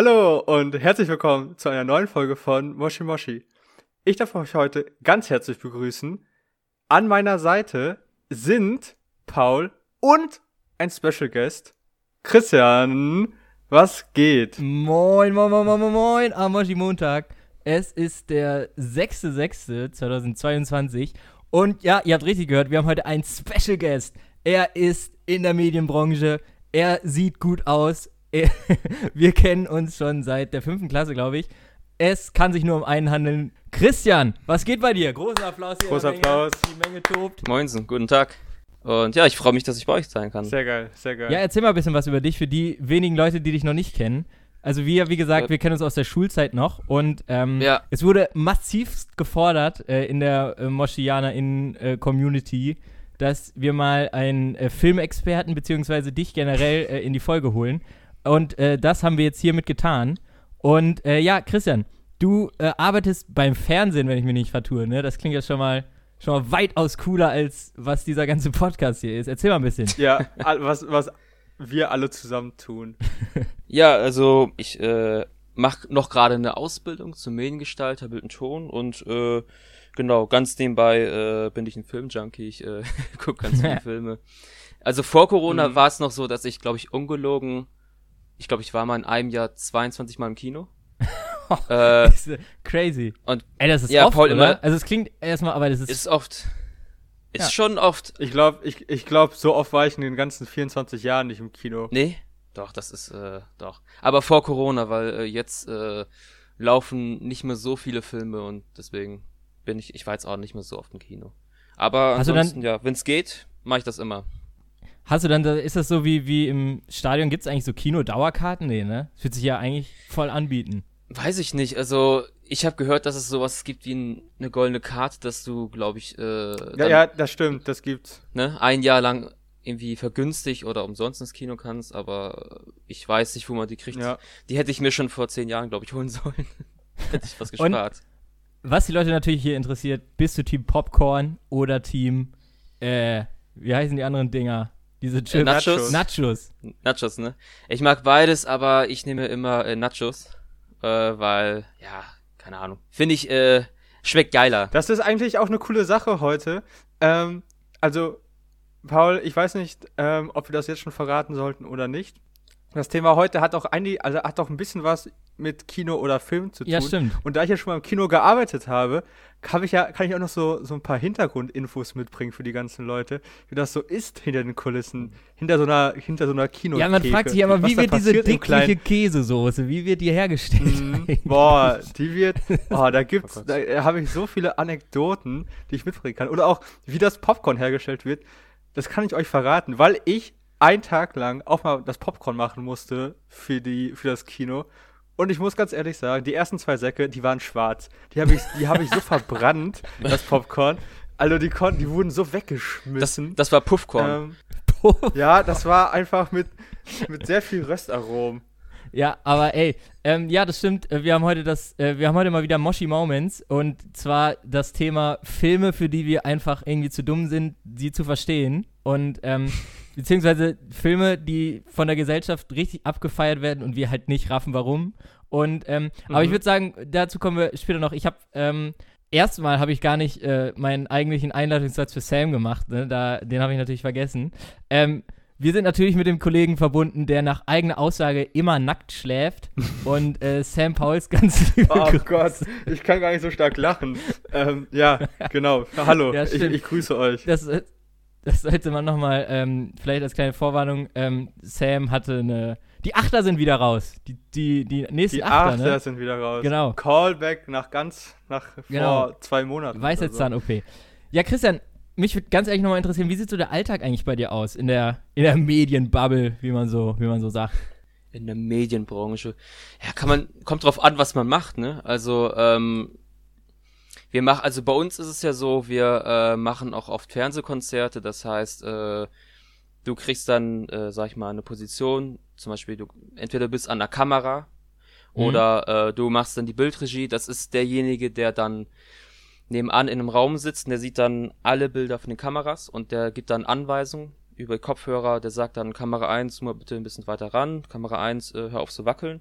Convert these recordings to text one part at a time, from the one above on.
Hallo und herzlich willkommen zu einer neuen Folge von Moshi Moshi. Ich darf euch heute ganz herzlich begrüßen. An meiner Seite sind Paul und ein Special Guest, Christian. Was geht? Moin, moin, moin, moin, moin, am Moshi Montag. Es ist der 6.6.2022 und ja, ihr habt richtig gehört, wir haben heute einen Special Guest. Er ist in der Medienbranche, er sieht gut aus, wir kennen uns schon seit der fünften Klasse, glaube ich. Es kann sich nur um einen handeln. Christian, was geht bei dir? Großen Applaus hier. Großer in Menge. Applaus. Die Menge tobt. Moinsen, guten Tag. Und ja, ich freue mich, dass ich bei euch sein kann. Sehr geil, sehr geil. Ja, erzähl mal ein bisschen was über dich für die wenigen Leute, die dich noch nicht kennen. Also wir, wie gesagt, Ja. wir kennen uns aus der Schulzeit noch und ähm, Ja. es wurde massivst gefordert äh, in der äh, Moschianer-In-Community, dass wir mal einen äh, Filmexperten beziehungsweise dich generell äh, in die Folge holen. Und äh, das haben wir jetzt hiermit getan. Und äh, ja, Christian, du äh, arbeitest beim Fernsehen, wenn ich mich nicht vertue, ne? Das klingt ja schon mal, schon mal weitaus cooler, als was dieser ganze Podcast hier ist. Erzähl mal ein bisschen. Ja, was, was wir alle zusammen tun. Ja, also ich äh, mache noch gerade eine Ausbildung zum Mediengestalter, Bild und Ton und äh, genau, ganz nebenbei äh, bin ich ein Filmjunkie, ich äh, gucke ganz viele Filme. Also vor Corona Mhm. war es noch so, dass ich, glaube ich, ungelogen, ich glaube, ich war mal in einem Jahr 22 Mal im Kino. äh, Das ist, crazy. und Ey, das ist Ja, oft, Paul, oder? immer- Also es klingt erstmal, aber das ist, ist oft, ist Ja. schon oft, Ich glaube, ich, ich glaub, so oft war ich in den ganzen 24 Jahren nicht im Kino. Nee, doch, das ist, äh, doch. Aber vor Corona, weil äh, jetzt äh, laufen nicht mehr so viele Filme und deswegen bin ich, ich war jetzt auch nicht mehr so oft im Kino. Aber Hast du dann- ansonsten, ja, wenn's geht, mache ich das immer. Hast du dann, da- ist das so wie, wie im Stadion, gibt es eigentlich so Kino-Dauerkarten? Nee, ne? Das wird sich ja eigentlich voll anbieten. Weiß ich nicht, also ich habe gehört, dass es sowas gibt wie ein, eine goldene Karte, dass du, glaube ich, äh, Ja, dann, ja, das stimmt, das gibt's. ne, ein Jahr lang irgendwie vergünstigt oder umsonst ins Kino kannst, aber ich weiß nicht, wo man die kriegt. Ja. Die hätte ich mir schon vor zehn Jahren, glaube ich, holen sollen. hätte ich was Und- gespart. Was die Leute natürlich hier interessiert, bist du Team Popcorn oder Team, äh, wie heißen die anderen Dinger? Diese Chips. Nachos. Nachos. Nachos, ne? Ich mag beides, aber ich nehme immer äh, Nachos, äh, weil, ja, keine Ahnung. Finde ich, äh, schmeckt geiler. Das ist eigentlich auch eine coole Sache heute. Ähm, also, Paul, ich weiß nicht, ähm, ob wir das jetzt schon verraten sollten oder nicht. Das Thema heute hat auch einige, also hat auch ein bisschen was mit Kino oder Film zu tun. Ja, stimmt. Und da ich ja schon mal im Kino gearbeitet habe, kann ich ja, kann ich auch noch so, so ein paar Hintergrundinfos mitbringen für die ganzen Leute, wie das so ist hinter den Kulissen, hinter so einer, hinter so einer Kino. Ja, man fragt sich Was wie wird diese dickliche Käsesoße, wie wird die hergestellt? Eigentlich? Boah, die wird. Oh, da gibt's, Gott. da habe ich so viele Anekdoten, die ich mitbringen kann. Oder auch, wie das Popcorn hergestellt wird. Das kann ich euch verraten, weil ich einen Tag lang auch mal das Popcorn machen musste für die, für das Kino. Und ich muss ganz ehrlich sagen, die ersten zwei Säcke, die waren schwarz. Die habe ich, die habe ich so verbrannt, das Popcorn. Also die konnten, die wurden so Das, weggeschmissen. das war Puffkorn. ähm, ja, das war einfach mit, mit sehr viel Röstaromen. Ja, aber ey, ähm, ja, das stimmt. Äh, Wir haben heute das, äh, wir haben heute mal wieder Moshi Moments und zwar das Thema Filme, für die wir einfach irgendwie zu dumm sind, sie zu verstehen. Und ähm, beziehungsweise Filme, die von der Gesellschaft richtig abgefeiert werden und wir halt nicht raffen, warum. Und ähm, aber ich Mhm. würde sagen, dazu kommen wir später noch. Ich habe ähm, erstmal habe ich gar nicht äh, meinen eigentlichen Einleitungssatz für Sam gemacht. Ne? Da, den habe ich natürlich vergessen. Ähm, wir sind natürlich mit dem Kollegen verbunden, der nach eigener Aussage immer nackt schläft. und äh, Sam Pauls ganz liebe Oh Grüße. Gott, ich kann gar nicht so stark lachen. ähm, ja, genau. Hallo, Ja, ich, ich grüße euch. Das, äh, das sollte man nochmal, ähm, vielleicht als kleine Vorwarnung, ähm, Sam hatte eine. Die Achter sind wieder raus. Die, die, die nächsten Die Achter, Achter ne? sind wieder raus. Genau. Callback nach ganz, nach Genau. vor zwei Monaten. oder Weisheitszahn-OP. Ja, Christian, mich würde ganz ehrlich nochmal interessieren, wie sieht so der Alltag eigentlich bei dir aus in der, in der Medienbubble, wie man so, wie man so sagt? In der Medienbranche. Ja, kann man, kommt drauf an, was man macht, ne? Also, ähm, wir machen, also bei uns ist es ja so, wir äh, machen auch oft Fernsehkonzerte, das heißt, äh, du kriegst dann, äh, sag ich mal, eine Position, zum Beispiel, du entweder bist an der Kamera Mhm. oder äh, du machst dann die Bildregie, das ist derjenige, der dann nebenan in einem Raum sitzt und der sieht dann alle Bilder von den Kameras und der gibt dann Anweisungen über Kopfhörer, der sagt dann Kamera 1, zoom mal bitte ein bisschen weiter ran, Kamera 1, äh, hör auf zu wackeln.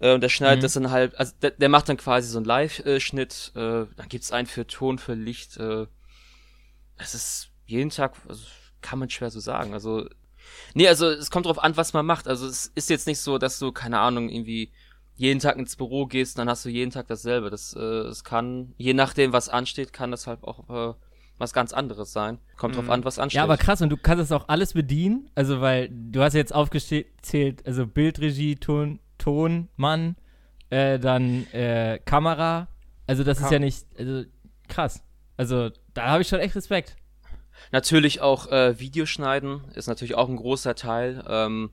Äh, und der schneidet Mhm. das dann halt, also der, der macht dann quasi so einen Live-Schnitt, äh, dann gibt's einen für Ton, für Licht, äh, es ist jeden Tag, also kann man schwer so sagen, also Nee, also es kommt drauf an, was man macht. Also es ist jetzt nicht so, dass du, keine Ahnung, irgendwie jeden Tag ins Büro gehst, dann hast du jeden Tag dasselbe. Das, äh, es kann, je nachdem, was ansteht, kann das halt auch äh, was ganz anderes sein. Kommt drauf Mhm. an, was ansteht. Ja, aber krass, und du kannst das auch alles bedienen. Also, weil du hast ja jetzt aufgezählt, also Bildregie, Ton, Ton, Mann, äh, dann äh, Kamera. Also, das ist Kam- ja nicht, also krass. Also, da habe ich schon echt Respekt. Natürlich auch äh, Videoschneiden ist natürlich auch ein großer Teil. Ähm,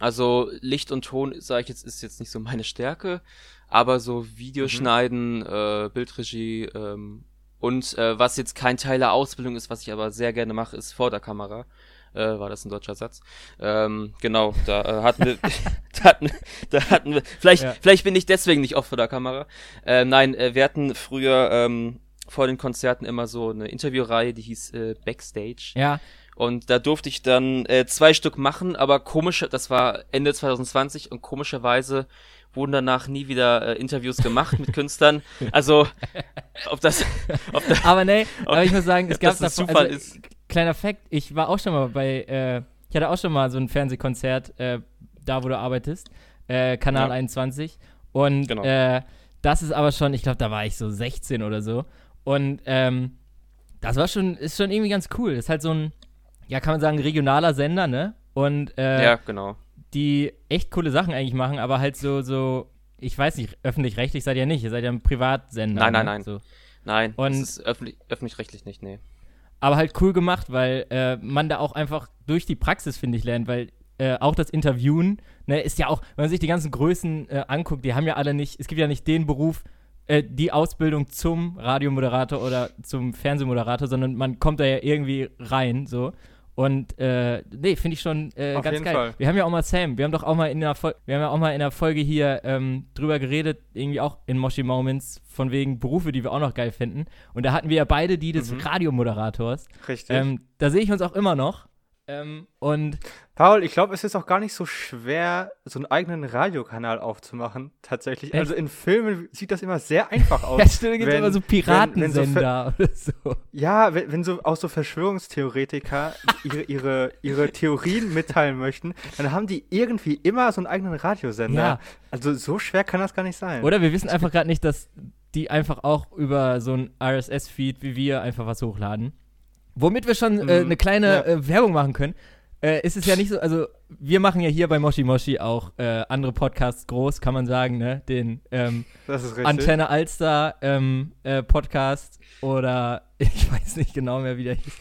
also Licht und Ton, sage ich jetzt, ist jetzt nicht so meine Stärke, aber so Videoschneiden, äh, Bildregie ähm, und äh, was jetzt kein Teil der Ausbildung ist, was ich aber sehr gerne mache, ist vor der Kamera. Äh, war das ein deutscher Satz? Ähm, genau, da äh, hatten wir, da hatten, da hatten wir, vielleicht, Ja. vielleicht bin ich deswegen nicht oft vor der Kamera. Äh, nein, äh, wir hatten früher ähm, vor den Konzerten immer so eine Interviewreihe, die hieß äh, Backstage. Ja, Und da durfte ich dann äh, zwei Stück machen, aber komisch, das war Ende 2020 und komischerweise wurden danach nie wieder äh, Interviews gemacht mit Künstlern. Also, ob das, ob das, aber nee, aber ich muss sagen, es gab davor- Zufall also, ist. Kleiner Fact, ich war auch schon mal bei, äh, ich hatte auch schon mal so ein Fernsehkonzert, äh, da wo du arbeitest, äh, Kanal Ja. 21. Und Genau. äh, das ist aber schon, ich glaube, da war ich so 16 oder so. Und ähm, das war schon, ist schon irgendwie ganz cool. Das ist halt so ein, ja, kann man sagen, regionaler Sender, ne? Und äh, Ja, genau. die echt coole Sachen eigentlich machen, aber halt so, so, ich weiß nicht, öffentlich-rechtlich seid ihr nicht, ihr seid ja ein Privatsender. Nein, nein, ne? nein. So. Nein, Und- das ist öffentlich, öffentlich-rechtlich nicht, nee. Aber halt cool gemacht, weil äh, man da auch einfach durch die Praxis, finde ich, lernt, weil äh, auch das Interviewen, ne, ist ja auch, wenn man sich die ganzen Größen äh, anguckt, die haben ja alle nicht, es gibt ja nicht den Beruf, äh, die Ausbildung zum Radiomoderator oder zum Fernsehmoderator, sondern man kommt da ja irgendwie rein, so. Und äh, nee, finde ich schon äh, ganz geil. Fall. Wir haben ja auch mal Sam, wir haben doch auch mal in der Fol wir haben ja auch mal in der Folge hier ähm, drüber geredet, irgendwie auch in Moshi Moments, von wegen Berufe, die wir auch noch geil finden. Und da hatten wir ja beide die des Mhm. Radiomoderators. Richtig. Ähm, da sehe ich uns auch immer noch. Ähm, und Paul, ich glaube, es ist auch gar nicht so schwer, so einen eigenen Radiokanal aufzumachen, tatsächlich. Echt? Also in Filmen sieht das immer sehr einfach aus. ja, stimmt, gibt wenn- immer so wenn- wenn so Piratensender oder so. Ja, wenn, wenn so auch so Verschwörungstheoretiker ihre, ihre, ihre Theorien mitteilen möchten, dann haben die irgendwie immer so einen eigenen Radiosender. Ja. Also so schwer kann das gar nicht sein. Oder wir wissen einfach gerade nicht, dass die einfach auch über so ein RSS-Feed wie wir einfach was hochladen. Womit wir schon äh, Mhm, eine kleine ja. äh, Werbung machen können. Äh, ist es ja nicht so, also wir machen ja hier bei Moshi Moshi auch äh, andere Podcasts groß, kann man sagen, ne? Den ähm. Antenne Alster ähm, äh, Podcast oder ich weiß nicht genau mehr, wie der hieß.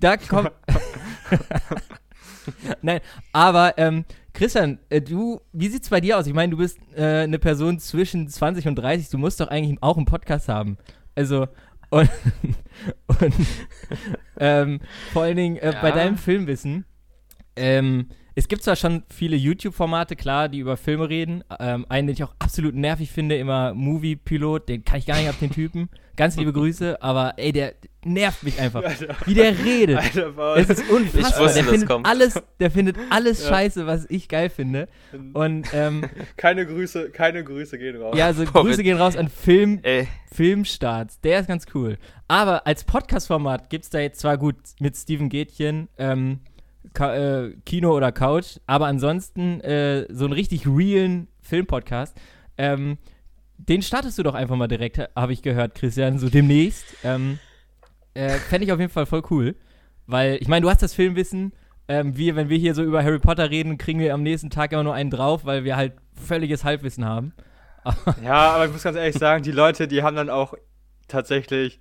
Da kommt. Nein, aber ähm, Christian, äh, du, wie sieht's bei dir aus? Ich meine, du bist äh, eine Person zwischen 20 und 30, du musst doch eigentlich auch einen Podcast haben. Also, und, und ähm, vor allen Dingen äh, bei Ja. deinem Filmwissen, ähm, es gibt zwar schon viele YouTube-Formate, klar, die über Filme reden. Ähm, einen, den ich auch absolut nervig finde, immer Movie-Pilot, den kann ich gar nicht ab den Typen. Ganz liebe Grüße, aber ey, der nervt mich einfach. Wie der redet. Alter, Paul. Es ist unfassbar. Ich wusste, der findet kommt. alles, der findet alles Ja. scheiße, was ich geil finde. Und ähm, keine Grüße, keine Grüße gehen raus. ja, also Boah, Grüße gehen raus an Film, Ey, Filmstarts. Der ist ganz cool. Aber als Podcast-Format gibt es da jetzt zwar gut mit Steven Gätchen, ähm, Ka äh, Kino oder Couch, aber ansonsten äh, so einen richtig realen Filmpodcast. Ähm, den startest du doch einfach mal direkt, habe ich gehört, Christian, so demnächst. Ähm, äh, Fände ich auf jeden Fall voll cool. Weil, ich meine, du hast das Filmwissen. Ähm, wir, wenn wir hier so über Harry Potter reden, kriegen wir am nächsten Tag immer nur einen drauf, weil wir halt völliges Halbwissen haben. Ja, aber ich muss ganz ehrlich sagen, die Leute, die haben dann auch tatsächlich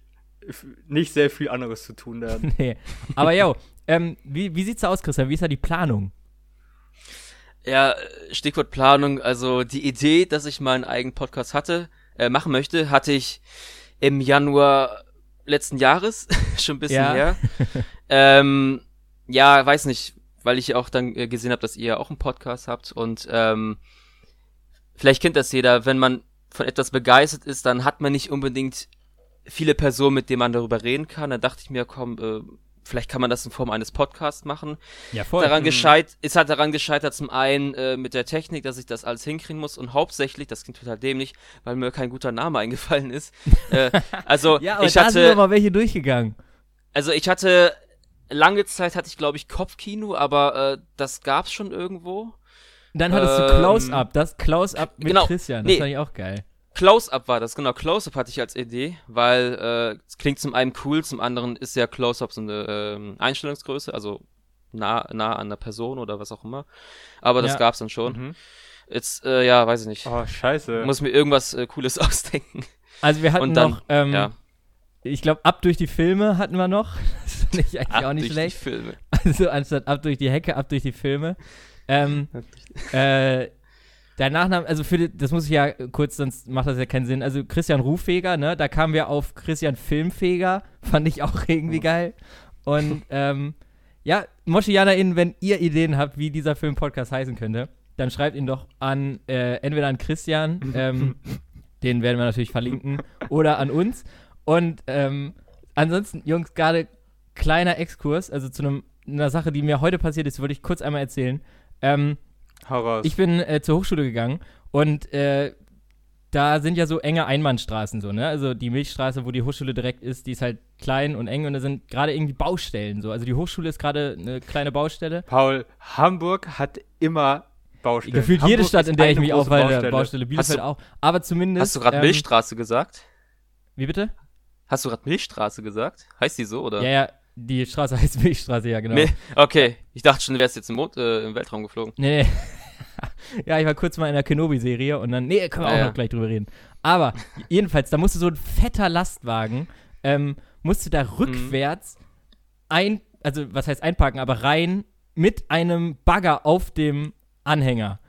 nicht sehr viel anderes zu tun da. nee. Aber yo, ähm, wie, wie sieht's aus, Christian? Wie ist da die Planung? Ja, Stichwort Planung. Also die Idee, dass ich mal einen eigenen Podcast hatte, äh, machen möchte, hatte ich im Januar letzten Jahres, schon ein bisschen Ja. her. ähm, ja, weiß nicht, weil ich auch dann äh, gesehen habe, dass ihr auch einen Podcast habt und ähm, vielleicht kennt das jeder, wenn man von etwas begeistert ist, dann hat man nicht unbedingt viele Personen, mit denen man darüber reden kann. Dann dachte ich mir, komm, äh, vielleicht kann man das in Form eines Podcasts machen Ja, voll. daran gescheit, ist halt daran gescheitert, zum einen äh, mit der Technik, dass ich das alles hinkriegen muss und hauptsächlich, das klingt total dämlich, weil mir kein guter Name eingefallen ist. äh, also ja, aber ich da sind hatte, mal welche durchgegangen. also ich hatte lange Zeit hatte ich glaube ich Kopfkino, aber äh, das gab's schon irgendwo. Dann hattest du Ähm, Close-Up, das Close-Up mit genau. Christian. Das Nee. fand ich auch geil. Close-Up war das, genau, Close-Up hatte ich als Idee, weil äh, es klingt zum einen cool, zum anderen ist ja Close-Up so eine ähm, Einstellungsgröße, also nah, nah an der Person oder was auch immer. Aber das Ja. gab's dann schon. Mhm. Jetzt, äh, ja, weiß ich nicht. Oh, scheiße. muss mir irgendwas äh, Cooles ausdenken. Also wir hatten dann, noch, ähm, ja. ich glaube, ab durch die Filme hatten wir noch. Das fand ich eigentlich Ab auch nicht durch schlecht. Die Filme. Also anstatt ab durch die Hecke, ab durch die Filme. Ähm, äh, der Nachname, also für das muss ich ja kurz, sonst macht das ja keinen Sinn. Also Christian Ruffeger, ne? Da kamen wir auf Christian Filmfeger, fand ich auch irgendwie geil. Und ähm, ja, MoschianerInnen, wenn ihr Ideen habt, wie dieser Film-Podcast heißen könnte, dann schreibt ihn doch an, äh, entweder an Christian, ähm, den werden wir natürlich verlinken, oder an uns. Und ähm, ansonsten, Jungs, gerade kleiner Exkurs, also zu einem, einer Sache, die mir heute passiert ist, wollte ich kurz einmal erzählen. Ähm, Hau raus. ich bin äh, zur Hochschule gegangen und äh, da sind ja so enge Einbahnstraßen so, ne? Also die Milchstraße, wo die Hochschule direkt ist, die ist halt klein und eng und da sind gerade irgendwie Baustellen so. Also die Hochschule ist gerade eine kleine Baustelle. Paul, Hamburg hat immer Baustellen. Gefühlt Hamburg jede Stadt, in der ich mich aufhalte, Baustelle. Baustelle. Bielefeld du- auch. Aber zumindest. Hast du gerade ähm, Milchstraße gesagt? Wie bitte? Hast du gerade Milchstraße gesagt? Heißt die so, oder? Ja, ja, die Straße heißt Milchstraße, ja, genau. Mi- Okay, ich dachte schon, du wärst jetzt im, Mond, äh, im Weltraum geflogen. Nee, nee. Ja, ich war kurz mal in der Kenobi-Serie und dann, nee, können wir Ah, auch ja. noch gleich drüber reden. Aber jedenfalls, da musste so ein fetter Lastwagen, ähm, musste da rückwärts ein, also was heißt einparken, aber rein mit einem Bagger auf dem Anhänger.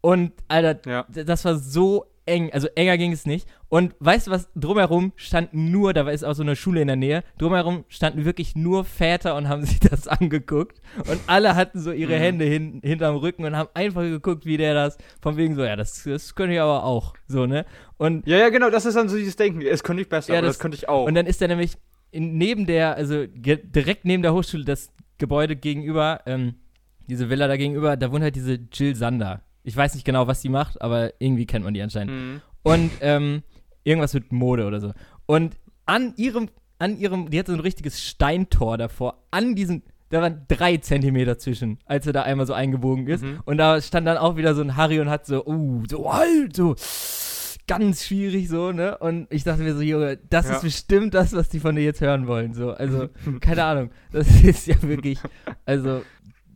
Und, Alter, Ja. das war so eng, also enger ging es nicht. Und weißt du was, drumherum standen nur, da ist auch so eine Schule in der Nähe, drumherum standen wirklich nur Väter und haben sich das angeguckt. Und alle hatten so ihre Hände hin, hinterm Rücken und haben einfach geguckt, wie der das, von wegen so, ja, das, das könnte ich aber auch, so, ne? Und Ja, ja, genau, das ist dann so dieses Denken. Es könnte ich besser, Ja, aber das- das, könnte ich auch. und dann ist er nämlich in, neben der, also direkt neben der Hochschule, das Gebäude gegenüber, ähm, diese Villa da gegenüber, da wohnt halt diese Jill Sander. Ich weiß nicht genau, was die macht, aber irgendwie kennt man die anscheinend. Mhm. Und ähm, irgendwas mit Mode oder so. Und an ihrem, an ihrem, die hat so ein richtiges Steintor davor, an diesem, da waren drei Zentimeter zwischen, als er da einmal so eingebogen ist. Mhm. Und da stand dann auch wieder so ein Harry und hat so, uh, so halt, so ganz schwierig so, ne? Und ich dachte mir so, Junge, das Ja. ist bestimmt das, was die von dir jetzt hören wollen. So, also, keine Ahnung. Das ist ja wirklich, also,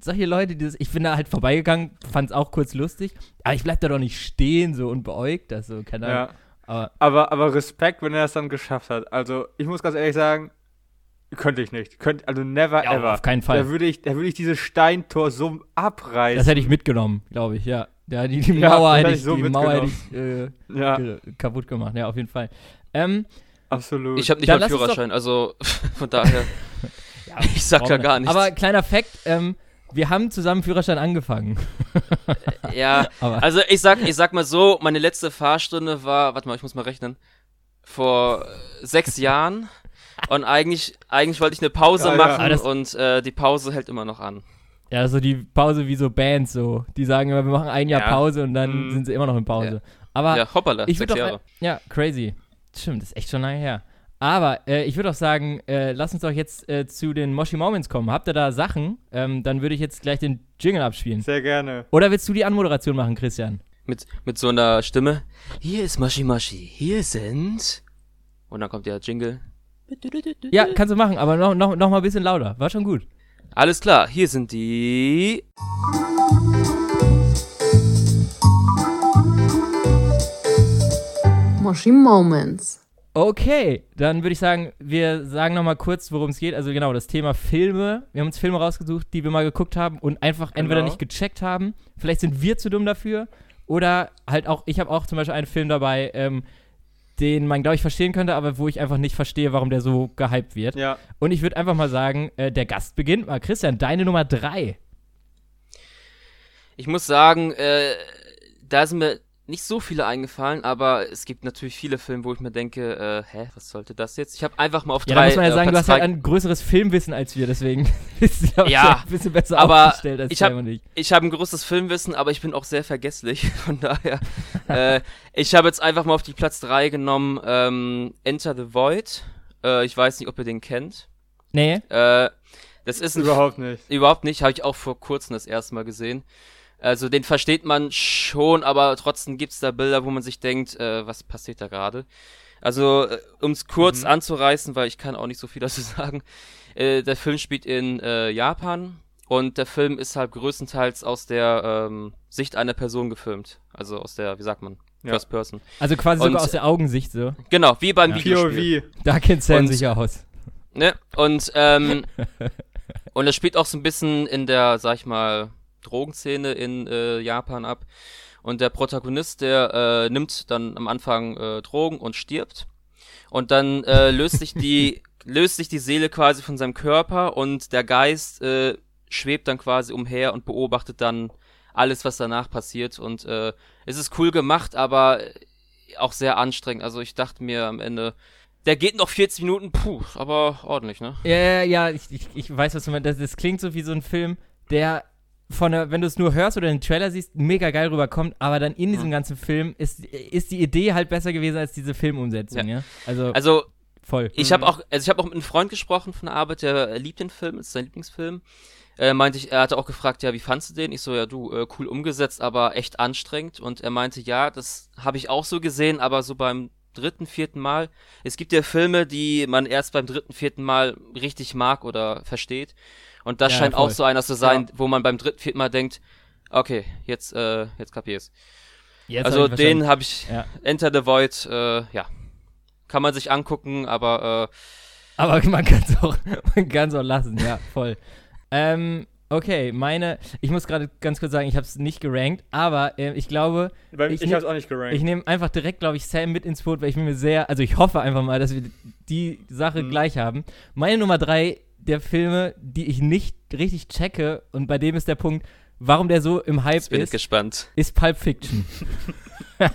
solche Leute, die das, ich bin da halt vorbeigegangen, fand es auch kurz lustig, aber ich bleib da doch nicht stehen so und beäugt das so, keine Ahnung. ja. Aber Aber, aber Respekt, wenn er das dann geschafft hat. Also, ich muss ganz ehrlich sagen, könnte ich nicht. Könnte, also never Ja, ever. auf keinen Fall. Da würde ich, da würde ich dieses Steintor so abreißen. das hätte ich mitgenommen, glaube ich, ja. Ja, die, die Ja, Mauer hätte ich, so die Mauer hätte ich äh, ja, kaputt gemacht, ja, auf jeden Fall. Ähm, absolut. Ich habe nicht mal Führerschein, also von daher. ja, Ich sag wir- gar nichts. Aber kleiner Fakt, ähm, wir haben zusammen Führerschein angefangen. Ja, Aber also ich sag, ich sag mal so, meine letzte Fahrstunde war, warte mal, ich muss mal rechnen, vor äh, sechs Jahren. Und eigentlich, eigentlich wollte ich eine Pause Ja, ja. machen Aber das- und äh, die Pause hält immer noch an. ja, so die Pause wie so Bands so. Die sagen immer, wir machen ein Jahr Ja. Pause und dann Mhm. sind sie immer noch in Pause. Aber ja, hoppala, ich sechs würde doch, Jahre. ja, crazy. Stimmt, das ist echt schon lange her. Aber äh, ich würde auch sagen, äh, lass uns doch jetzt äh, zu den Moshi Moments kommen. Habt ihr da Sachen? Ähm, dann würde ich jetzt gleich den Jingle abspielen. Sehr gerne. Oder willst du die Anmoderation machen, Christian? Mit, mit so einer Stimme. Hier ist Mashi Mashi, hier sind. Und dann kommt der Jingle. Ja, kannst du machen, aber noch, noch, noch mal ein bisschen lauter. War schon gut. Alles klar, hier sind die. Moshi Moments. Okay, dann würde ich sagen, wir sagen nochmal kurz, worum es geht. Also genau, das Thema Filme. Wir haben uns Filme rausgesucht, die wir mal geguckt haben und einfach entweder Genau. nicht gecheckt haben. Vielleicht sind wir zu dumm dafür. Oder halt auch, ich habe auch zum Beispiel einen Film dabei, ähm, den man, glaube ich, verstehen könnte, aber wo ich einfach nicht verstehe, warum der so gehypt wird. Ja. Und ich würde einfach mal sagen, äh, der Gast beginnt mal. Christian, deine Nummer drei. Ich muss sagen, äh, da sind mir nicht so viele eingefallen, aber es gibt natürlich viele Filme, wo ich mir denke, äh, hä, was sollte das jetzt? Ich habe einfach mal auf Ja, drei. da muss man ja äh, sagen, du Platz hast halt ein größeres Filmwissen als wir, deswegen bist du glaub ich, Ja, ein bisschen besser aber aufgestellt als ich hab- und ich. Ich habe ein großes Filmwissen, aber ich bin auch sehr vergesslich. Von daher, äh, ich habe jetzt einfach mal auf die Platz 3 genommen, ähm, Enter the Void. Äh, ich weiß nicht, ob ihr den kennt. Nee, Äh, das ist ein Überhaupt nicht. Überhaupt nicht, habe ich auch vor kurzem das erste Mal gesehen. Also den versteht man schon, aber trotzdem gibt's da Bilder, wo man sich denkt, äh, was passiert da gerade? Also, äh, um es kurz anzureißen, weil ich kann auch nicht so viel dazu sagen. Äh, der Film spielt in äh, Japan und der Film ist halt größtenteils aus der ähm, Sicht einer Person gefilmt. Also aus der, wie sagt man, Ja. First Person. also quasi Und- sogar aus der Augensicht so. Genau, wie beim Videospiel. POV. Da kennt Sam sich ja aus. Ne? Und, ähm, und es spielt auch so ein bisschen in der, sag ich mal, Drogenszene in äh, Japan ab. Und der Protagonist, der äh, nimmt dann am Anfang äh, Drogen und stirbt. Und dann äh, löst sich die löst sich die Seele quasi von seinem Körper und der Geist äh, schwebt dann quasi umher und beobachtet dann alles, was danach passiert. Und äh, es ist cool gemacht, aber auch sehr anstrengend. Also ich dachte mir am Ende, der geht noch 40 Minuten, puh, aber ordentlich, ne? Ja, ja, ja, ich, ich, ich weiß, was du meinst. Das, das klingt so wie so ein Film, der von der, wenn du es nur hörst oder den Trailer siehst, mega geil rüberkommt, aber dann in diesem Mhm. ganzen Film ist, ist die Idee halt besser gewesen als diese Filmumsetzung, ja? Also, Also voll. ich habe auch, also ich habe auch mit einem Freund gesprochen von der Arbeit, der liebt den Film, ist sein Lieblingsfilm. Äh, meinte ich, er hatte auch gefragt, ja, wie fandst du den? Ich so, ja, du, äh, cool umgesetzt, aber echt anstrengend. Und er meinte, ja, das habe ich auch so gesehen, aber so beim dritten, vierten Mal. Es gibt ja Filme, die man erst beim dritten, vierten Mal richtig mag oder versteht. Und das Ja, scheint voll. auch so einer zu sein, wo man beim dritten, vierten Mal denkt, okay, jetzt, äh, jetzt kapier's. Jetzt also hab den habe ich, Ja. Enter the Void, äh, ja, kann man sich angucken, aber äh, Aber man kann es auch, man auch lassen, ja, voll. ähm, okay, meine, ich muss gerade ganz kurz sagen, ich habe es nicht gerankt, aber äh, ich glaube, Weil Ich ich, nehm- hab's auch nicht gerankt. ich nehme einfach direkt, glaube ich, Sam mit ins Boot, weil ich mir sehr, also ich hoffe einfach mal, dass wir die Sache Mhm. gleich haben. Meine Nummer drei der Filme, die ich nicht richtig checke und bei dem ist der Punkt, warum der so im Hype jetzt bin ich ist, gespannt. ist Pulp Fiction.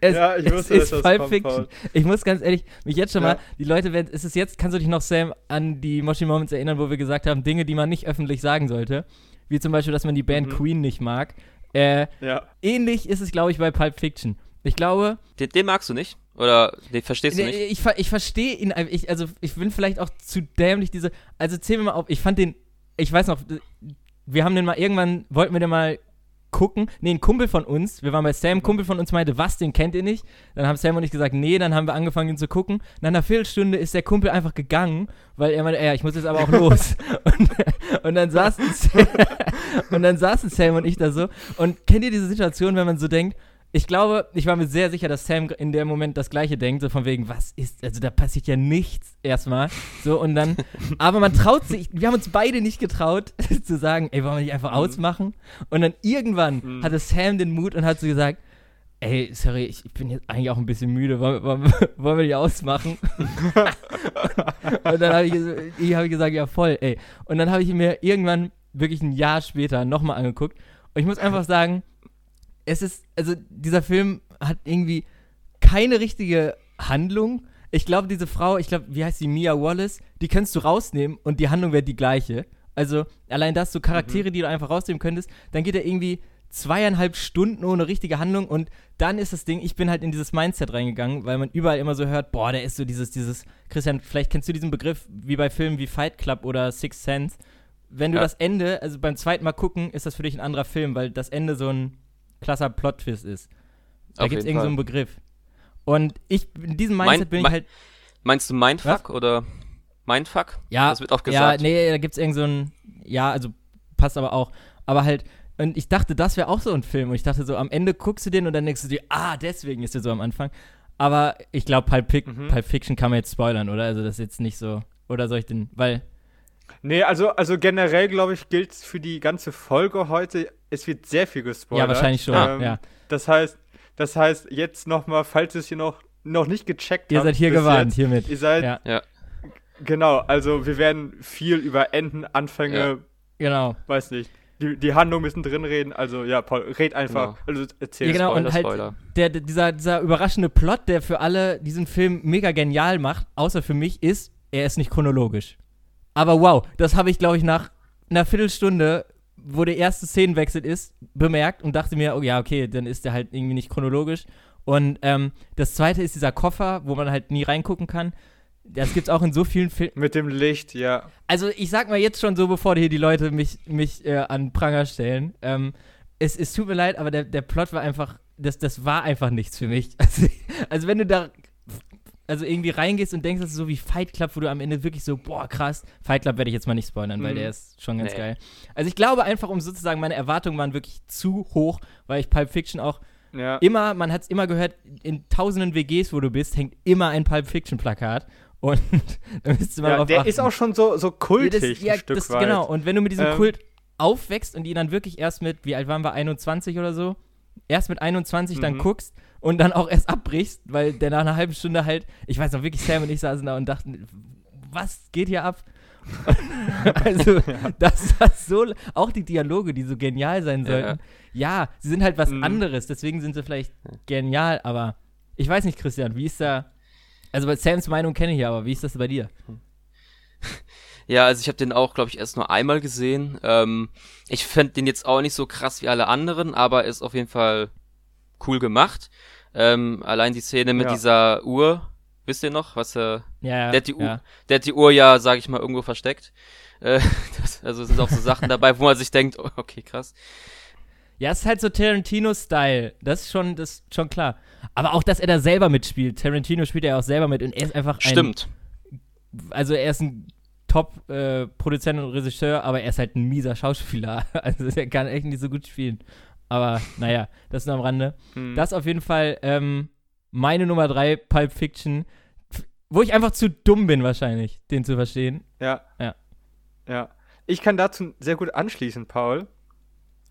es, Ja, ich wusste, es ist das Pulp kommt, Fiction. Paul. Ich muss ganz ehrlich, mich jetzt schon Ja. mal, die Leute werden, ist es jetzt, kannst du dich noch, Sam, an die Moshi Moments erinnern, wo wir gesagt haben, Dinge, die man nicht öffentlich sagen sollte. Wie zum Beispiel, dass man die Band Mhm. Queen nicht mag. Äh, Ja. ähnlich ist es, glaube ich, bei Pulp Fiction. Ich glaube, Den, den magst du nicht? Oder den verstehst du Nee, nicht? Ich, ver- ich verstehe ihn, ich, also ich bin vielleicht auch zu dämlich, diese, also zähl mir mal auf, ich fand den, ich weiß noch, wir haben den mal irgendwann, wollten wir den mal gucken, nee, ein Kumpel von uns, wir waren bei Sam, ein Kumpel von uns meinte, was, den kennt ihr nicht? Dann haben Sam und ich gesagt, nee, dann haben wir angefangen, ihn zu gucken. Nach einer Viertelstunde ist der Kumpel einfach gegangen, weil er meinte, ja, ich muss jetzt aber auch los. und, und dann saßen Sam, und dann saßen Sam und ich da so. Und kennt ihr diese Situation, wenn man so denkt, ich glaube, ich war mir sehr sicher, dass Sam in dem Moment das Gleiche denkt, so von wegen, was ist, also da passiert ja nichts erstmal. So und dann, aber man traut sich, wir haben uns beide nicht getraut, zu sagen, ey, wollen wir nicht einfach ausmachen? Und dann irgendwann Mhm. hatte Sam den Mut und hat so gesagt, ey, sorry, ich, bin jetzt eigentlich auch ein bisschen müde, wollen, wollen, wollen wir die ausmachen? und dann habe ich, ich, hab gesagt, ja voll, ey. Und dann habe ich mir irgendwann wirklich ein Jahr später nochmal angeguckt. Und ich muss einfach sagen, es ist, also dieser Film hat irgendwie keine richtige Handlung. Ich glaube, diese Frau, ich glaube, wie heißt sie, Mia Wallace, die kannst du rausnehmen und die Handlung wäre die gleiche. Also allein das, so Charaktere, die du einfach rausnehmen könntest, dann geht er irgendwie zweieinhalb Stunden ohne richtige Handlung und dann ist das Ding, ich bin halt in dieses Mindset reingegangen, weil man überall immer so hört, boah, der ist so dieses, dieses, Christian, vielleicht kennst du diesen Begriff wie bei Filmen wie Fight Club oder Sixth Sense. Wenn du Ja. das Ende, also beim zweiten Mal gucken, ist das für dich ein anderer Film, weil das Ende so ein klasser Plot-Twist ist. Da gibt es irgendeinen so einen. Begriff. Und ich, in diesem Mein- Mindset bin ich mein- halt, Meinst du Mindfuck oder Mindfuck? ja, Das wird ja, gesagt. nee, da gibt es irgend so ja, also passt aber auch. Aber halt, und ich dachte, das wäre auch so ein Film. Und ich dachte so, am Ende guckst du den und dann denkst du dir, ah, deswegen ist der so am Anfang. Aber ich glaube, Pulp, Mhm. Pulp Fiction kann man jetzt spoilern, oder? Also das ist jetzt nicht so. Oder soll ich den, weil, Nee, also, also generell, glaube ich, gilt für die ganze Folge heute, es wird sehr viel gespoilert. ja, wahrscheinlich schon, Ähm, ja. Das heißt, das heißt, jetzt nochmal, falls ihr es hier noch, noch nicht gecheckt Ihr habt. seid hier gewarnt, jetzt, hiermit. Ihr seid, Ja. Ja. genau, also wir werden viel über Enden, Anfänge, Ja. Genau. weiß nicht. Die, die Handlung müssen drin reden, also ja, Paul, red einfach. Also erzähl. Ja, genau, Spoiler, und halt Spoiler. der, der, dieser, dieser überraschende Plot, der für alle diesen Film mega genial macht, außer für mich, ist, er ist nicht chronologisch. Aber wow, das habe ich, glaube ich, nach einer Viertelstunde, wo der erste Szenenwechsel ist, bemerkt und dachte mir, oh ja, okay, dann ist der halt irgendwie nicht chronologisch. Und ähm, das zweite ist dieser Koffer, wo man halt nie reingucken kann. Das gibt's auch in so vielen Filmen. Mit dem Licht, ja. Also ich sag mal jetzt schon so, bevor hier die Leute mich, mich äh, an Pranger stellen. Ähm, es, es tut mir leid, aber der, der Plot war einfach, das, das war einfach nichts für mich. Also, also wenn du da also irgendwie reingehst und denkst, das ist so wie Fight Club, wo du am Ende wirklich so, boah, krass. Fight Club werde ich jetzt mal nicht spoilern, weil Mhm. der ist schon ganz Nee. geil. Also ich glaube einfach, um sozusagen, meine Erwartungen waren wirklich zu hoch, weil ich Pulp Fiction auch Ja. immer, man hat es immer gehört, in tausenden WGs, wo du bist, hängt immer ein Pulp Fiction Plakat. Und da müsste man ja drauf der achten. ist auch schon so, so kultig, Ja, das, ja, ein Stück das, weit. Genau, und wenn du mit diesem Ähm, Kult aufwächst und die dann wirklich erst mit, wie alt waren wir, 21 oder so, erst mit 21 dann Mhm. guckst und dann auch erst abbrichst, weil der nach einer halben Stunde halt, ich weiß noch wirklich, Sam und ich saßen da und dachten, was geht hier ab? also, das war so, auch die Dialoge, die so genial sein Ja. sollten. Ja, sie sind halt was Mhm. anderes, deswegen sind sie vielleicht genial, aber ich weiß nicht, Christian, wie ist da, also bei Sams Meinung kenne ich ja, aber wie ist das bei dir? Ja, also ich habe den auch, glaube ich, erst nur einmal gesehen. Ähm, ich fand den jetzt auch nicht so krass wie alle anderen, aber ist auf jeden Fall cool gemacht. Ähm, allein die Szene mit Ja. dieser Uhr, wisst ihr noch, was er Ja, Der hat die Uhr, ja. der hat die Uhr ja, sag ich mal, irgendwo versteckt. Äh, das, also es sind auch so Sachen dabei, wo man sich denkt, oh, okay, krass. Ja, es ist halt so Tarantino-Style. Das ist schon, das ist schon klar. Aber auch, dass er da selber mitspielt. Tarantino spielt ja auch selber mit und er ist einfach ein. Stimmt. Also er ist ein Top-Produzent und Regisseur, aber er ist halt ein mieser Schauspieler. Also er kann echt nicht so gut spielen. Aber naja, das nur am Rande. Hm. Das ist auf jeden Fall ähm, meine Nummer drei, Pulp Fiction. Wo ich einfach zu dumm bin, wahrscheinlich, den zu verstehen. Ja. Ja. Ja. Ich kann dazu sehr gut anschließen, Paul.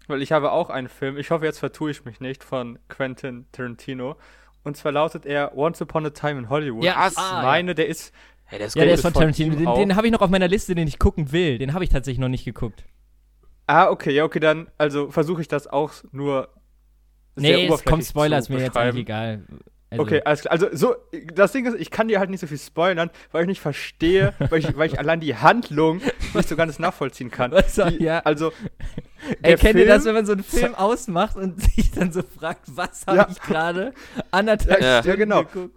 Weil ich habe auch einen Film, ich hoffe, jetzt vertue ich mich nicht, von Quentin Tarantino. Und zwar lautet er Once Upon a Time in Hollywood. Ja, ich ah, meine, der ist. Hey, der ist Ja, der ist von von Tarantino. Den, den habe ich noch auf meiner Liste, den ich gucken will. Den habe ich tatsächlich noch nicht geguckt. Ah, okay, ja, okay, dann, also versuche ich das auch nur. sehr Nee, es kommt Spoiler, ist mir jetzt eigentlich egal. Also, Okay, alles klar. Also, so, das Ding ist, ich kann dir halt nicht so viel spoilern, weil ich nicht verstehe, weil ich, weil ich allein die Handlung nicht so ganz nachvollziehen kann. Was soll- Die, ja. Also, Ey, kennt ihr das, wenn man so einen Film ausmacht und sich dann so fragt, was habe Ja. ich gerade anderthalb Ja. Stunden Ja, genau. geguckt?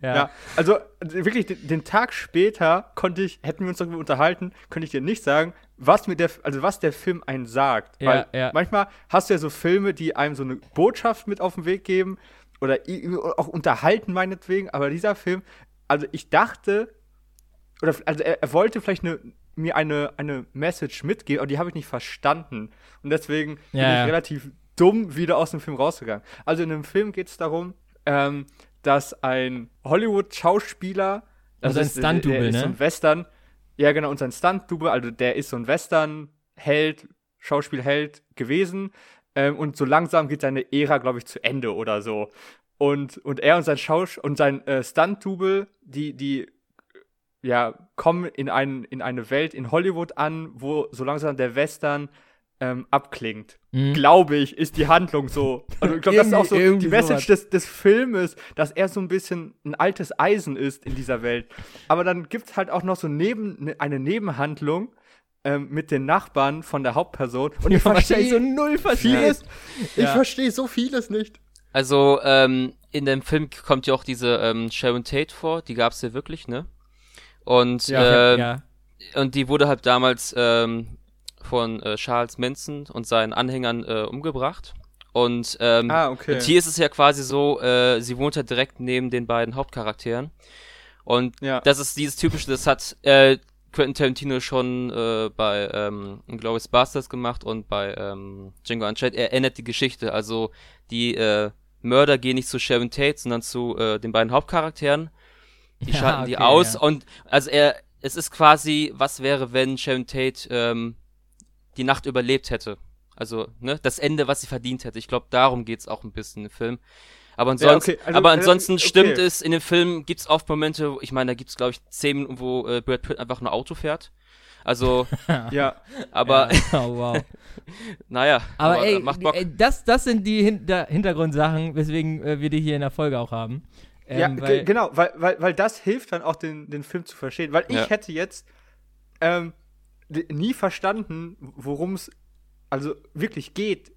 Ja. Ja, also wirklich den, den Tag später konnte ich, hätten wir uns darüber unterhalten, könnte ich dir nicht sagen, was mir der, also was der Film einen sagt. Ja, Weil ja. manchmal hast du ja so Filme, die einem so eine Botschaft mit auf den Weg geben oder auch unterhalten meinetwegen, aber dieser Film, also ich dachte, oder also er, er wollte vielleicht eine, mir eine, eine Message mitgeben, aber die habe ich nicht verstanden. Und deswegen bin Ja, ich ja. relativ dumm wieder aus dem Film rausgegangen. Also in dem Film geht es darum, ähm, dass ein Hollywood-Schauspieler, Also ein der- der Stunt-Double, ne? So ein Western, ja genau, und sein Stunt-Double, also der ist so ein Western-Held, Schauspielheld gewesen. Ähm, und so langsam geht seine Ära, glaube ich, zu Ende oder so. Und, und er und sein Schaus und sein äh, Stunt-Double, die, die ja, kommen in, ein, in eine Welt in Hollywood an, wo so langsam der Western ähm, abklingt. Mhm. Glaube ich, ist die Handlung so. Also ich glaube, das ist auch so die Message des, des Filmes, dass er so ein bisschen ein altes Eisen ist in dieser Welt. Aber dann gibt es halt auch noch so neben, ne, eine Nebenhandlung ähm, mit den Nachbarn von der Hauptperson. Und ich wahrscheinlich verstehe so null vieles. Ich Ja. verstehe so vieles nicht. Also, ähm, in dem Film kommt ja auch diese ähm, Sharon Tate vor, die gab's ja wirklich, ne? Und, Ja, ähm, ja. und die wurde halt damals ähm, von äh, Charles Manson und seinen Anhängern äh, umgebracht. Und, ähm, Ah, okay. und hier ist es ja quasi so, äh, sie wohnt halt direkt neben den beiden Hauptcharakteren. Und Ja. das ist dieses typische, das hat äh, Quentin Tarantino schon äh, bei ähm, Glorious Bastards gemacht und bei ähm, Django Unchained. Er ändert die Geschichte, also die äh, Mörder gehen nicht zu Sharon Tate, sondern zu äh, den beiden Hauptcharakteren. Die Ja, schalten die okay, aus ja. und also er, es ist quasi, was wäre, wenn Sharon Tate ähm, die Nacht überlebt hätte. Also, ne, das Ende, was sie verdient hätte. Ich glaube, darum geht's auch ein bisschen im Film. Aber ansonsten, okay, also, aber äh, ansonsten okay. stimmt es, in dem Film gibt's oft Momente, wo- ich meine, da gibt's glaube ich zehn wo äh, Brad Pitt einfach ein Auto fährt. Also, Ja, aber, Ja. Oh, wow. naja, Aber, ey, macht Bock. ey, das, das sind die Hinter Hintergrundsachen, weswegen äh, wir die hier in der Folge auch haben. Ähm, ja weil, genau, weil, weil, weil das hilft dann auch, den, den Film zu verstehen. Weil ich Ja. hätte jetzt ähm, nie verstanden, worum es also wirklich geht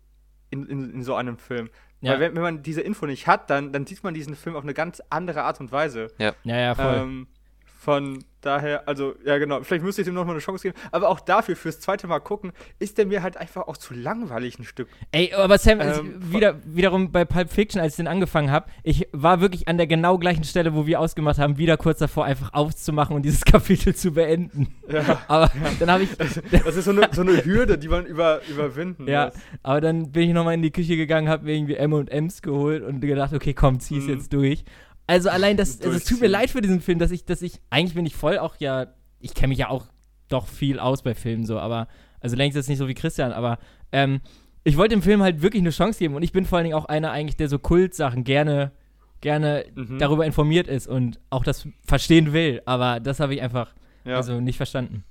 in, in, in so einem Film. Ja. Weil wenn, wenn man diese Info nicht hat, dann, dann sieht man diesen Film auf eine ganz andere Art und Weise. ja, ja, voll. Ähm, von daher, also, ja genau, vielleicht müsste ich dem nochmal eine Chance geben, aber auch dafür, fürs zweite Mal gucken, ist der mir halt einfach auch zu langweilig ein Stück. Ey, aber Sam, es- Ähm, wieder, wiederum bei Pulp Fiction, als ich den angefangen habe, ich war wirklich an der genau gleichen Stelle, wo wir ausgemacht haben, wieder kurz davor einfach aufzumachen und dieses Kapitel zu beenden. Ja. Aber dann habe ich, Das ist so eine, so eine Hürde, die man über, überwinden ja, muss. aber dann bin ich nochmal in die Küche gegangen, habe mir irgendwie M&M's geholt und gedacht, okay, komm, zieh's Mhm. jetzt durch. Also allein das, also es tut mir leid für diesen Film, dass ich, dass ich, eigentlich bin ich voll auch ja, ich kenne mich ja auch doch viel aus bei Filmen so, aber, also längst jetzt nicht so wie Christian, aber, ähm, ich wollte dem Film halt wirklich eine Chance geben und ich bin vor allen Dingen auch einer eigentlich, der so Kultsachen gerne, gerne Mhm. darüber informiert ist und auch das verstehen will, aber das habe ich einfach, Ja. also nicht verstanden.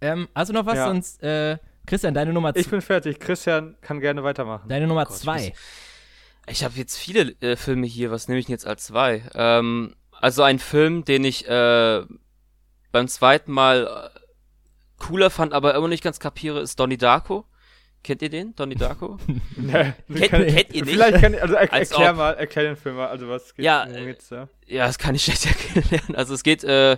Ähm, hast du noch was? Ja. Sonst, äh, Christian, deine Nummer, ich z- bin fertig. Christian kann gerne weitermachen. deine Nummer Gott, ich zwei. Ich habe jetzt viele äh, Filme hier, was nehme ich denn jetzt als zwei? Ähm, also ein Film, den ich äh, beim zweiten Mal äh, cooler fand, aber immer nicht ganz kapiere, ist Donnie Darko. Kennt ihr den, Donnie Darko? Nee, Kennt- kann- kennt ihr nicht? Vielleicht kann also er, Als erklär ob. mal, erklär den Film mal, also was geht Ja, worum äh, geht's da? Ja, das kann ich schlecht erklären. Also es geht äh,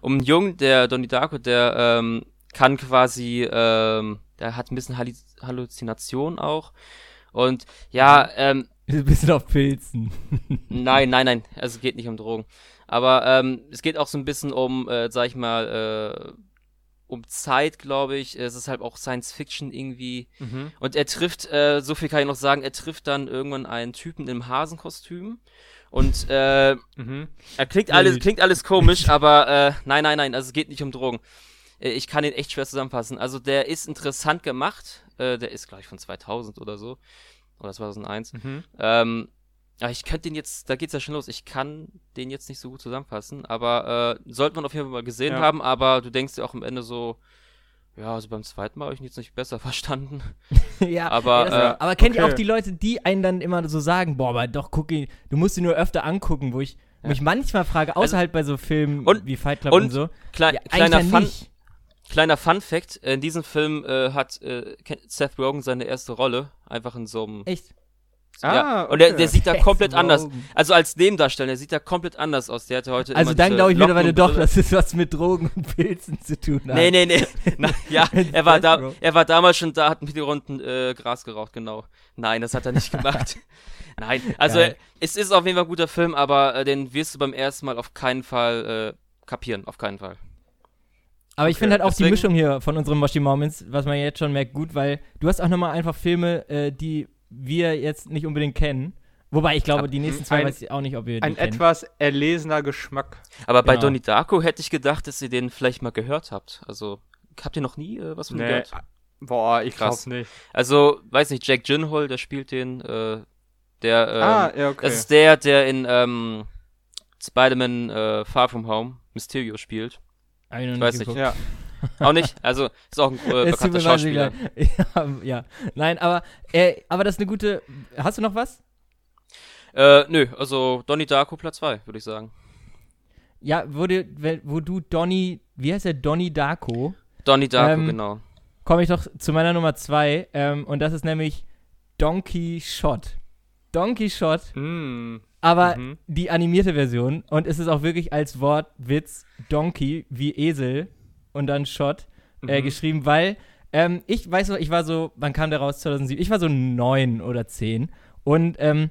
um einen Jungen, der Donnie Darko, der ähm, kann quasi, ähm, der hat ein bisschen Halluzination auch. Und ja, ähm, Ein bisschen auf Pilzen. Nein, nein, nein. Also es geht nicht um Drogen. Aber ähm, es geht auch so ein bisschen um, äh, sag ich mal, äh, um Zeit, glaube ich. Es ist halt auch Science Fiction irgendwie. Mhm. Und er trifft, äh, so viel kann ich noch sagen, er trifft dann irgendwann einen Typen im Hasenkostüm. Und äh, Mhm. er klingt alles, klingt alles komisch, aber äh, nein, nein, nein, also es geht nicht um Drogen. Äh, Ich kann ihn echt schwer zusammenfassen. Also der ist interessant gemacht. Äh, der ist, glaube ich, von 2000 oder so. Oder 2001. Mhm. Ähm, ja, ich könnte den jetzt, da geht's ja schon los. Ich kann den jetzt nicht so gut zusammenfassen, aber äh, sollte man auf jeden Fall mal gesehen Ja. haben, aber du denkst dir auch am Ende so, ja, also beim zweiten Mal habe ich ihn jetzt nicht besser verstanden. ja, Aber, ja, äh, aber kennt ihr okay. auch die Leute, die einen dann immer so sagen, boah, aber doch, guck ihn, du musst ihn nur öfter angucken, wo ich Ja. mich manchmal frage, außer Also- halt bei so Filmen und- wie Fight Club und, und so. Klei Ja, kleiner ja Fun, nicht. Kleiner Fun Fact, in diesem Film äh, hat äh, Seth Rogen seine erste Rolle, einfach in so einem Echt? ja. Ah, Und der, okay. der sieht da Seth komplett anders. Rogen. Also als Nebendarsteller, der sieht da komplett anders aus. Der hatte heute Also dann glaube ich mittlerweile und doch, dass es was mit Drogen und Pilzen zu tun hat. Nee, nee, nee. Na, ja, er war, da, er war damals schon da, hat mit den Runden äh, Gras geraucht, genau. Nein, das hat er nicht gemacht. Nein, also Geil. es ist auf jeden Fall ein guter Film, aber äh, den wirst du beim ersten Mal auf keinen Fall äh, kapieren, auf keinen Fall. Aber ich Okay, finde halt auch die deswegen- Mischung hier von unseren Moshi Moments, was man jetzt schon merkt, gut, weil du hast auch nochmal einfach Filme, äh, die wir jetzt nicht unbedingt kennen. Wobei ich glaube, die nächsten zwei ein- weiß ich auch nicht, ob wir die Ein kennen. etwas erlesener Geschmack. Aber bei Genau. Donnie Darko hätte ich gedacht, dass ihr den vielleicht mal gehört habt. Also, habt ihr noch nie äh, was von Nee. gehört? Boah, ich Krass. glaub nicht. Also, weiß nicht, Jack Gyllenhaal, der spielt den, äh, der, ähm, ah, ja, okay. das ist der, der in ähm, Spider-Man äh, Far From Home Mysterio spielt. Hab ich noch Ich weiß nicht. geguckt. ja. Auch nicht? Also, ist auch ein äh, bekannter Schauspieler. Ja, ja. Nein, aber, äh, aber das ist eine gute. Hast du noch was? Äh, nö, also Donnie Darko Platz 2, würde ich sagen. Ja, wo du, wenn- wo du Donny, wie heißt der Donny Darko? Donnie Darko, Ähm, genau. Komme ich doch zu meiner Nummer zwei. Ähm, und das ist nämlich Donkey Shot. Donkey Shot, Hm. Aber Mhm. die animierte Version. Und es ist auch wirklich als Wortwitz Donkey wie Esel und dann Shot äh, Mhm. geschrieben, weil ähm, ich weiß noch, ich war so, wann kam der raus? 2007? Ich war so neun oder zehn. Und ähm,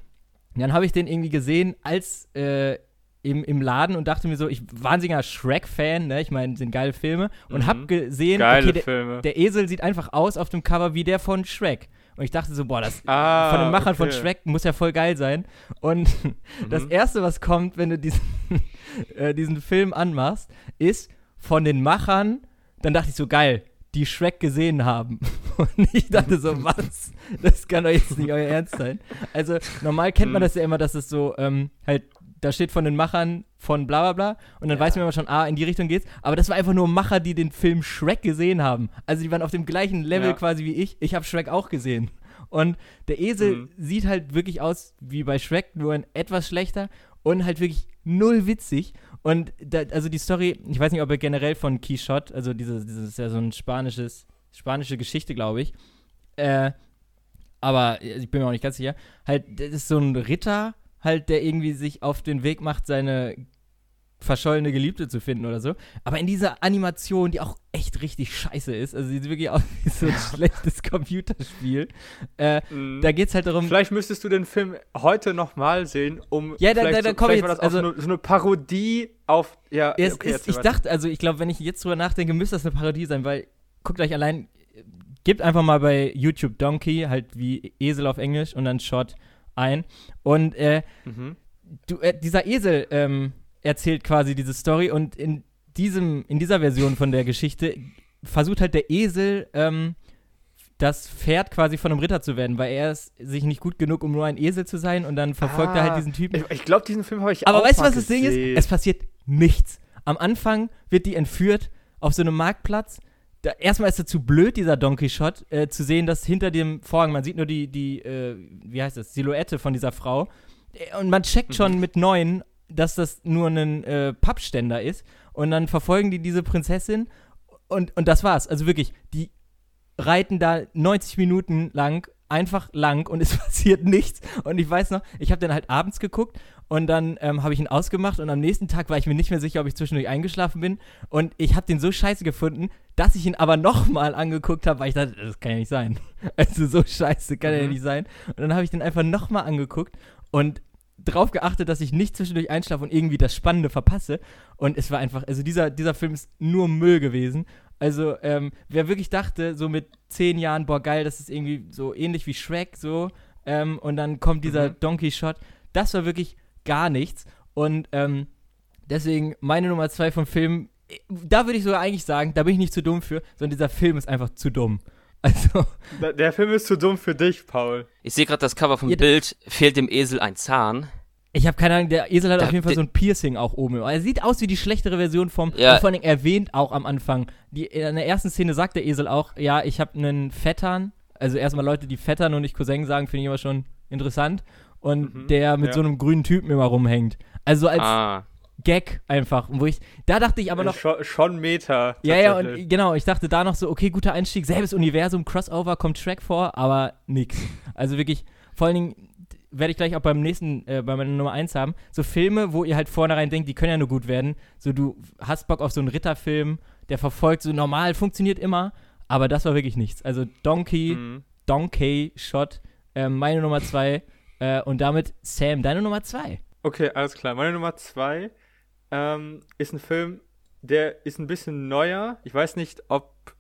dann habe ich den irgendwie gesehen, als äh, im, im Laden und dachte mir so, ich wahnsinniger Shrek-Fan, ne? Ich meine, sind geile Filme und Mhm. hab gesehen, okay, der, der Esel sieht einfach aus auf dem Cover wie der von Shrek. Und ich dachte so, boah, das ah, von den Machern von okay. Shrek muss ja voll geil sein. Und das Mhm. erste, was kommt, wenn du diesen, äh, diesen Film anmachst, ist von den Machern, dann dachte ich so, geil, die Shrek gesehen haben. Und ich dachte so, was? Das kann doch jetzt nicht euer Ernst sein. Also, normal kennt man Mhm. das ja immer, dass es so, ähm, halt, da steht von den Machern von bla bla bla und dann weiß man immer schon, ah, in die Richtung geht's. Aber das war einfach nur Macher, die den Film Shrek gesehen haben. Also die waren auf dem gleichen Level Ja. quasi wie ich. Ich habe Shrek auch gesehen. Und der Esel Mhm. sieht halt wirklich aus wie bei Shrek, nur ein etwas schlechter und halt wirklich null witzig. Und da, also die Story, ich weiß nicht, ob er generell von Quichotte, also dieses, dieses ist ja so ein spanisches, spanische Geschichte, glaube ich. Äh, aber ich bin mir auch nicht ganz sicher. Halt, das ist so ein Ritter, halt, der irgendwie sich auf den Weg macht, seine verschollene Geliebte zu finden oder so. Aber in dieser Animation, die auch echt richtig scheiße ist, also sieht wirklich aus wie so ein schlechtes Computerspiel, äh, Mhm. da geht's halt darum, Vielleicht müsstest du den Film heute nochmal sehen, um. Ja, da- da- da so, komm vielleicht ich jetzt, also- so, eine, Parodie auf. Ja, Es okay, ist, ich dachte, also ich glaube, wenn ich jetzt drüber nachdenke, müsste das eine Parodie sein, weil guckt euch allein, äh, gebt einfach mal bei YouTube Donkey, halt wie Esel auf Englisch und dann Shot ein. Und äh, Mhm. du, äh, dieser Esel ähm, erzählt quasi diese Story und in diesem, in dieser Version von der Geschichte versucht halt der Esel ähm, das Pferd quasi von einem Ritter zu werden, weil er ist sich nicht gut genug, um nur ein Esel zu sein und dann verfolgt er Ah, halt diesen Typen. Ich, ich glaube, diesen Film habe ich Aber auch weißt du, was das Ding ist? Es passiert nichts. Am Anfang wird die entführt auf so einem Marktplatz. Da, erstmal ist er zu blöd, dieser Don Quixote, äh, zu sehen, dass hinter dem Vorhang, man sieht nur die, die äh, wie heißt das, Silhouette von dieser Frau. Äh, Und man checkt schon mit neun, dass das nur ein äh, Pappständer ist. Und dann verfolgen die diese Prinzessin. Und, und das war's. Also wirklich, die reiten da 90 Minuten lang einfach lang und es passiert nichts. Und ich weiß noch, ich habe dann halt abends geguckt und dann ähm, habe ich ihn ausgemacht und am nächsten Tag war ich mir nicht mehr sicher, ob ich zwischendurch eingeschlafen bin. Und ich habe den so scheiße gefunden, dass ich ihn aber nochmal angeguckt habe, weil ich dachte, das kann ja nicht sein. Also so scheiße kann er ja Mhm. nicht sein. Und dann habe ich den einfach nochmal angeguckt und drauf geachtet, dass ich nicht zwischendurch einschlafe und irgendwie das Spannende verpasse. Und es war einfach, also dieser, dieser Film ist nur Müll gewesen. Also, ähm, wer wirklich dachte, so mit zehn Jahren, boah, geil, das ist irgendwie so ähnlich wie Shrek, so, ähm, und dann kommt dieser Mhm. Donkey Shot, das war wirklich gar nichts. Und ähm, deswegen meine Nummer zwei vom Film, da würde ich sogar eigentlich sagen, da bin ich nicht zu dumm für, sondern dieser Film ist einfach zu dumm. Also, Der- Der Film ist zu dumm für dich, Paul. Ich sehe gerade das Cover vom Ja, Bild. Fehlt dem Esel ein Zahn. ich habe keine Ahnung, der Esel hat Da- auf jeden Fall so ein Piercing auch oben. Er sieht aus wie die schlechtere Version vom, Ja. und vor allem erwähnt auch am Anfang. Die, in der ersten Szene sagt der Esel auch, ja, ich habe einen Vettern. Also erstmal Leute, die Vettern und nicht Cousin sagen, finde ich immer schon interessant. Und Mhm, der mit ja. so einem grünen Typen immer rumhängt. Also als Ah. Gag einfach. Wo ich, da dachte ich aber noch, schon, schon Meta. ja, ja, und genau, ich dachte da noch so, okay, guter Einstieg, selbes Universum, Crossover, kommt Track vor, aber nix. Also wirklich, vor allen Dingen werde ich gleich auch beim nächsten, äh, bei meiner Nummer 1 haben, so Filme, wo ihr halt vornherein denkt, die können ja nur gut werden. So, du hast Bock auf so einen Ritterfilm, der verfolgt, so normal, funktioniert immer, aber das war wirklich nichts. Also Donkey, Mhm. Donkey Shot, äh, meine Nummer 2 äh, und damit Sam, deine Nummer 2. Okay, alles klar. Meine Nummer zwei ähm, ist ein Film, der ist ein bisschen neuer. Ich weiß nicht, ob.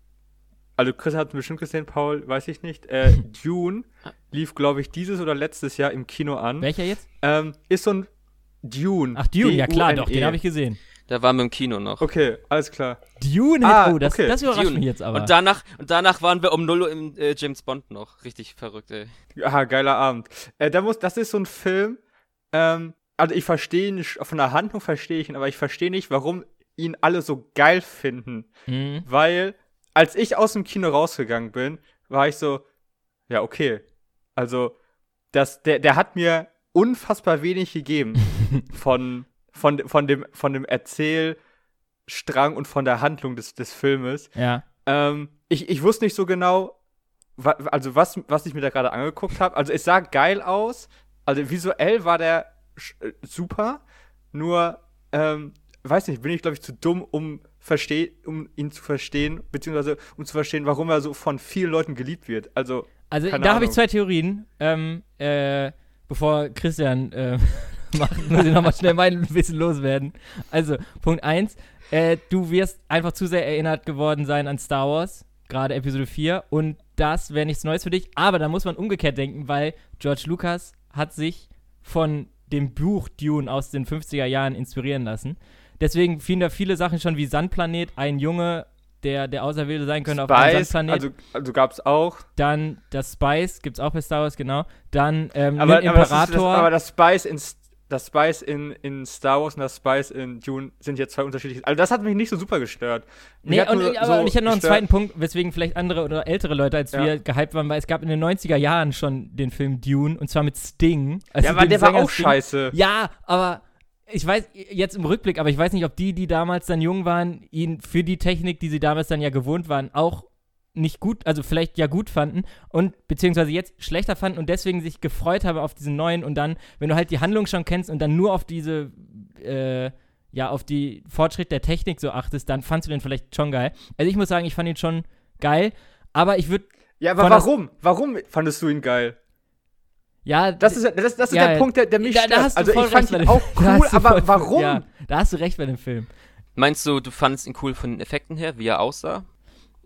Also, Chris hat ihn bestimmt gesehen, Paul, weiß ich nicht. Äh, Dune lief, glaube ich, dieses oder letztes Jahr im Kino an. Welcher jetzt? Ähm, ist so ein Dune. Ach, Dune, ja klar, doch, den habe ich gesehen. Da waren wir im Kino noch. Okay, alles klar. Dune, Ah, oh, das, okay. das überrascht Dune. mich jetzt aber. Und danach, und danach waren wir um 0 Uhr im äh, James Bond noch. Richtig verrückt, ey. Aha, geiler Abend. Äh, da muss, das ist so ein Film, ähm, also ich verstehe ihn, nicht- von der Handlung verstehe ich ihn, aber ich verstehe nicht, warum ihn alle so geil finden. Mhm. Weil, als ich aus dem Kino rausgegangen bin, war ich so, ja, okay. Also, das, der, der hat mir unfassbar wenig gegeben von, von, von, dem, von dem Erzählstrang und von der Handlung des, des Filmes. Ja. Ähm, ich, ich wusste nicht so genau, wa, also was, was ich mir da gerade angeguckt habe. Also es sah geil aus. Also visuell war der äh, super. Nur, ähm, weiß nicht, bin ich, glaube ich, zu dumm, um, versteh um ihn zu verstehen, beziehungsweise um zu verstehen, warum er so von vielen Leuten geliebt wird. Also, Also da habe ich zwei Theorien. Ähm, äh, bevor Christian äh, machen. Muss ich nochmal schnell mein Wissen loswerden. Also, Punkt 1. Äh, du wirst einfach zu sehr erinnert geworden sein an Star Wars, gerade Episode 4. Und das wäre nichts Neues für dich. Aber da muss man umgekehrt denken, weil George Lucas hat sich von dem Buch Dune aus den 50er Jahren inspirieren lassen. Deswegen fielen da viele Sachen schon wie Sandplanet, ein Junge, der der Auserwählte sein könnte auf einem Spice, Sandplanet. also, also gab es auch. Dann das Spice, gibt's auch bei Star Wars, genau. Dann ähm, Aber, aber, das, ist, das, Imperator. aber das Spice in das Spice in, in Star Wars und das Spice in Dune sind jetzt zwei unterschiedliche. Also das hat mich nicht so super gestört. Mich Nee, und, aber so ich hatte noch einen zweiten Punkt, weswegen vielleicht andere oder ältere Leute als Ja. wir gehypt waren, weil es gab in den 90er Jahren schon den Film Dune und zwar mit Sting. Also Ja, aber der war Sänger auch Sting. scheiße. Ja, aber ich weiß jetzt im Rückblick, aber ich weiß nicht, ob die, die damals dann jung waren, ihn für die Technik, die sie damals dann ja gewohnt waren, auch nicht gut, also vielleicht ja gut fanden und beziehungsweise jetzt schlechter fanden und deswegen sich gefreut habe auf diesen neuen und dann, wenn du halt die Handlung schon kennst und dann nur auf diese, äh, ja, auf die Fortschritt der Technik so achtest, dann fandst du den vielleicht schon geil. Also ich muss sagen, ich fand ihn schon geil, aber ich würde, Ja, aber warum? Warum fandest du ihn geil? ja, Das ist, das, das ist Ja, der Punkt, der, der mich da, da Also voll ich fand ihn auch cool, aber voll- warum? Ja, da hast du recht bei dem Film. Meinst du, du fandest ihn cool von den Effekten her, wie er aussah?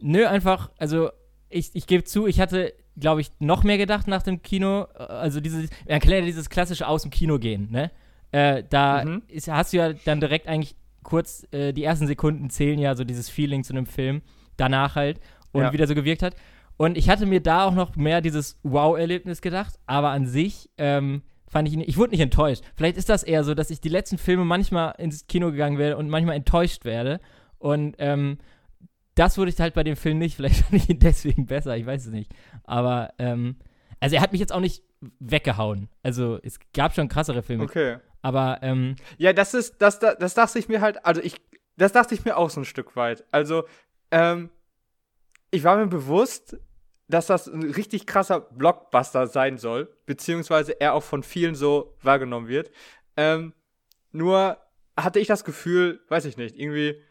Nö, einfach, also ich, ich gebe zu, ich hatte, glaube ich, noch mehr gedacht nach dem Kino. Äh, Also dieses, man ja dieses klassische aus dem Kino gehen, ne? Äh, da Mhm. ist, hast du ja dann direkt eigentlich kurz, äh, die ersten Sekunden zählen ja so dieses Feeling zu einem Film, danach halt und Ja. wie der so gewirkt hat. Und ich hatte mir da auch noch mehr dieses Wow-Erlebnis gedacht, aber an sich ähm, fand ich ihn, ich wurde nicht enttäuscht. Vielleicht ist das eher so, dass ich die letzten Filme manchmal ins Kino gegangen werde und manchmal enttäuscht werde. Und ähm, das wurde ich halt bei dem Film nicht. Vielleicht fand ich ihn deswegen besser, ich weiß es nicht. Aber, ähm, also er hat mich jetzt auch nicht weggehauen. Also es gab schon krassere Filme. Okay. Aber, ähm, Ja, das ist, das, das, das dachte ich mir halt, also ich, das dachte ich mir auch so ein Stück weit. Also, ähm, ich war mir bewusst, dass das ein richtig krasser Blockbuster sein soll, beziehungsweise er auch von vielen so wahrgenommen wird. Ähm, nur hatte ich das Gefühl, weiß ich nicht, irgendwie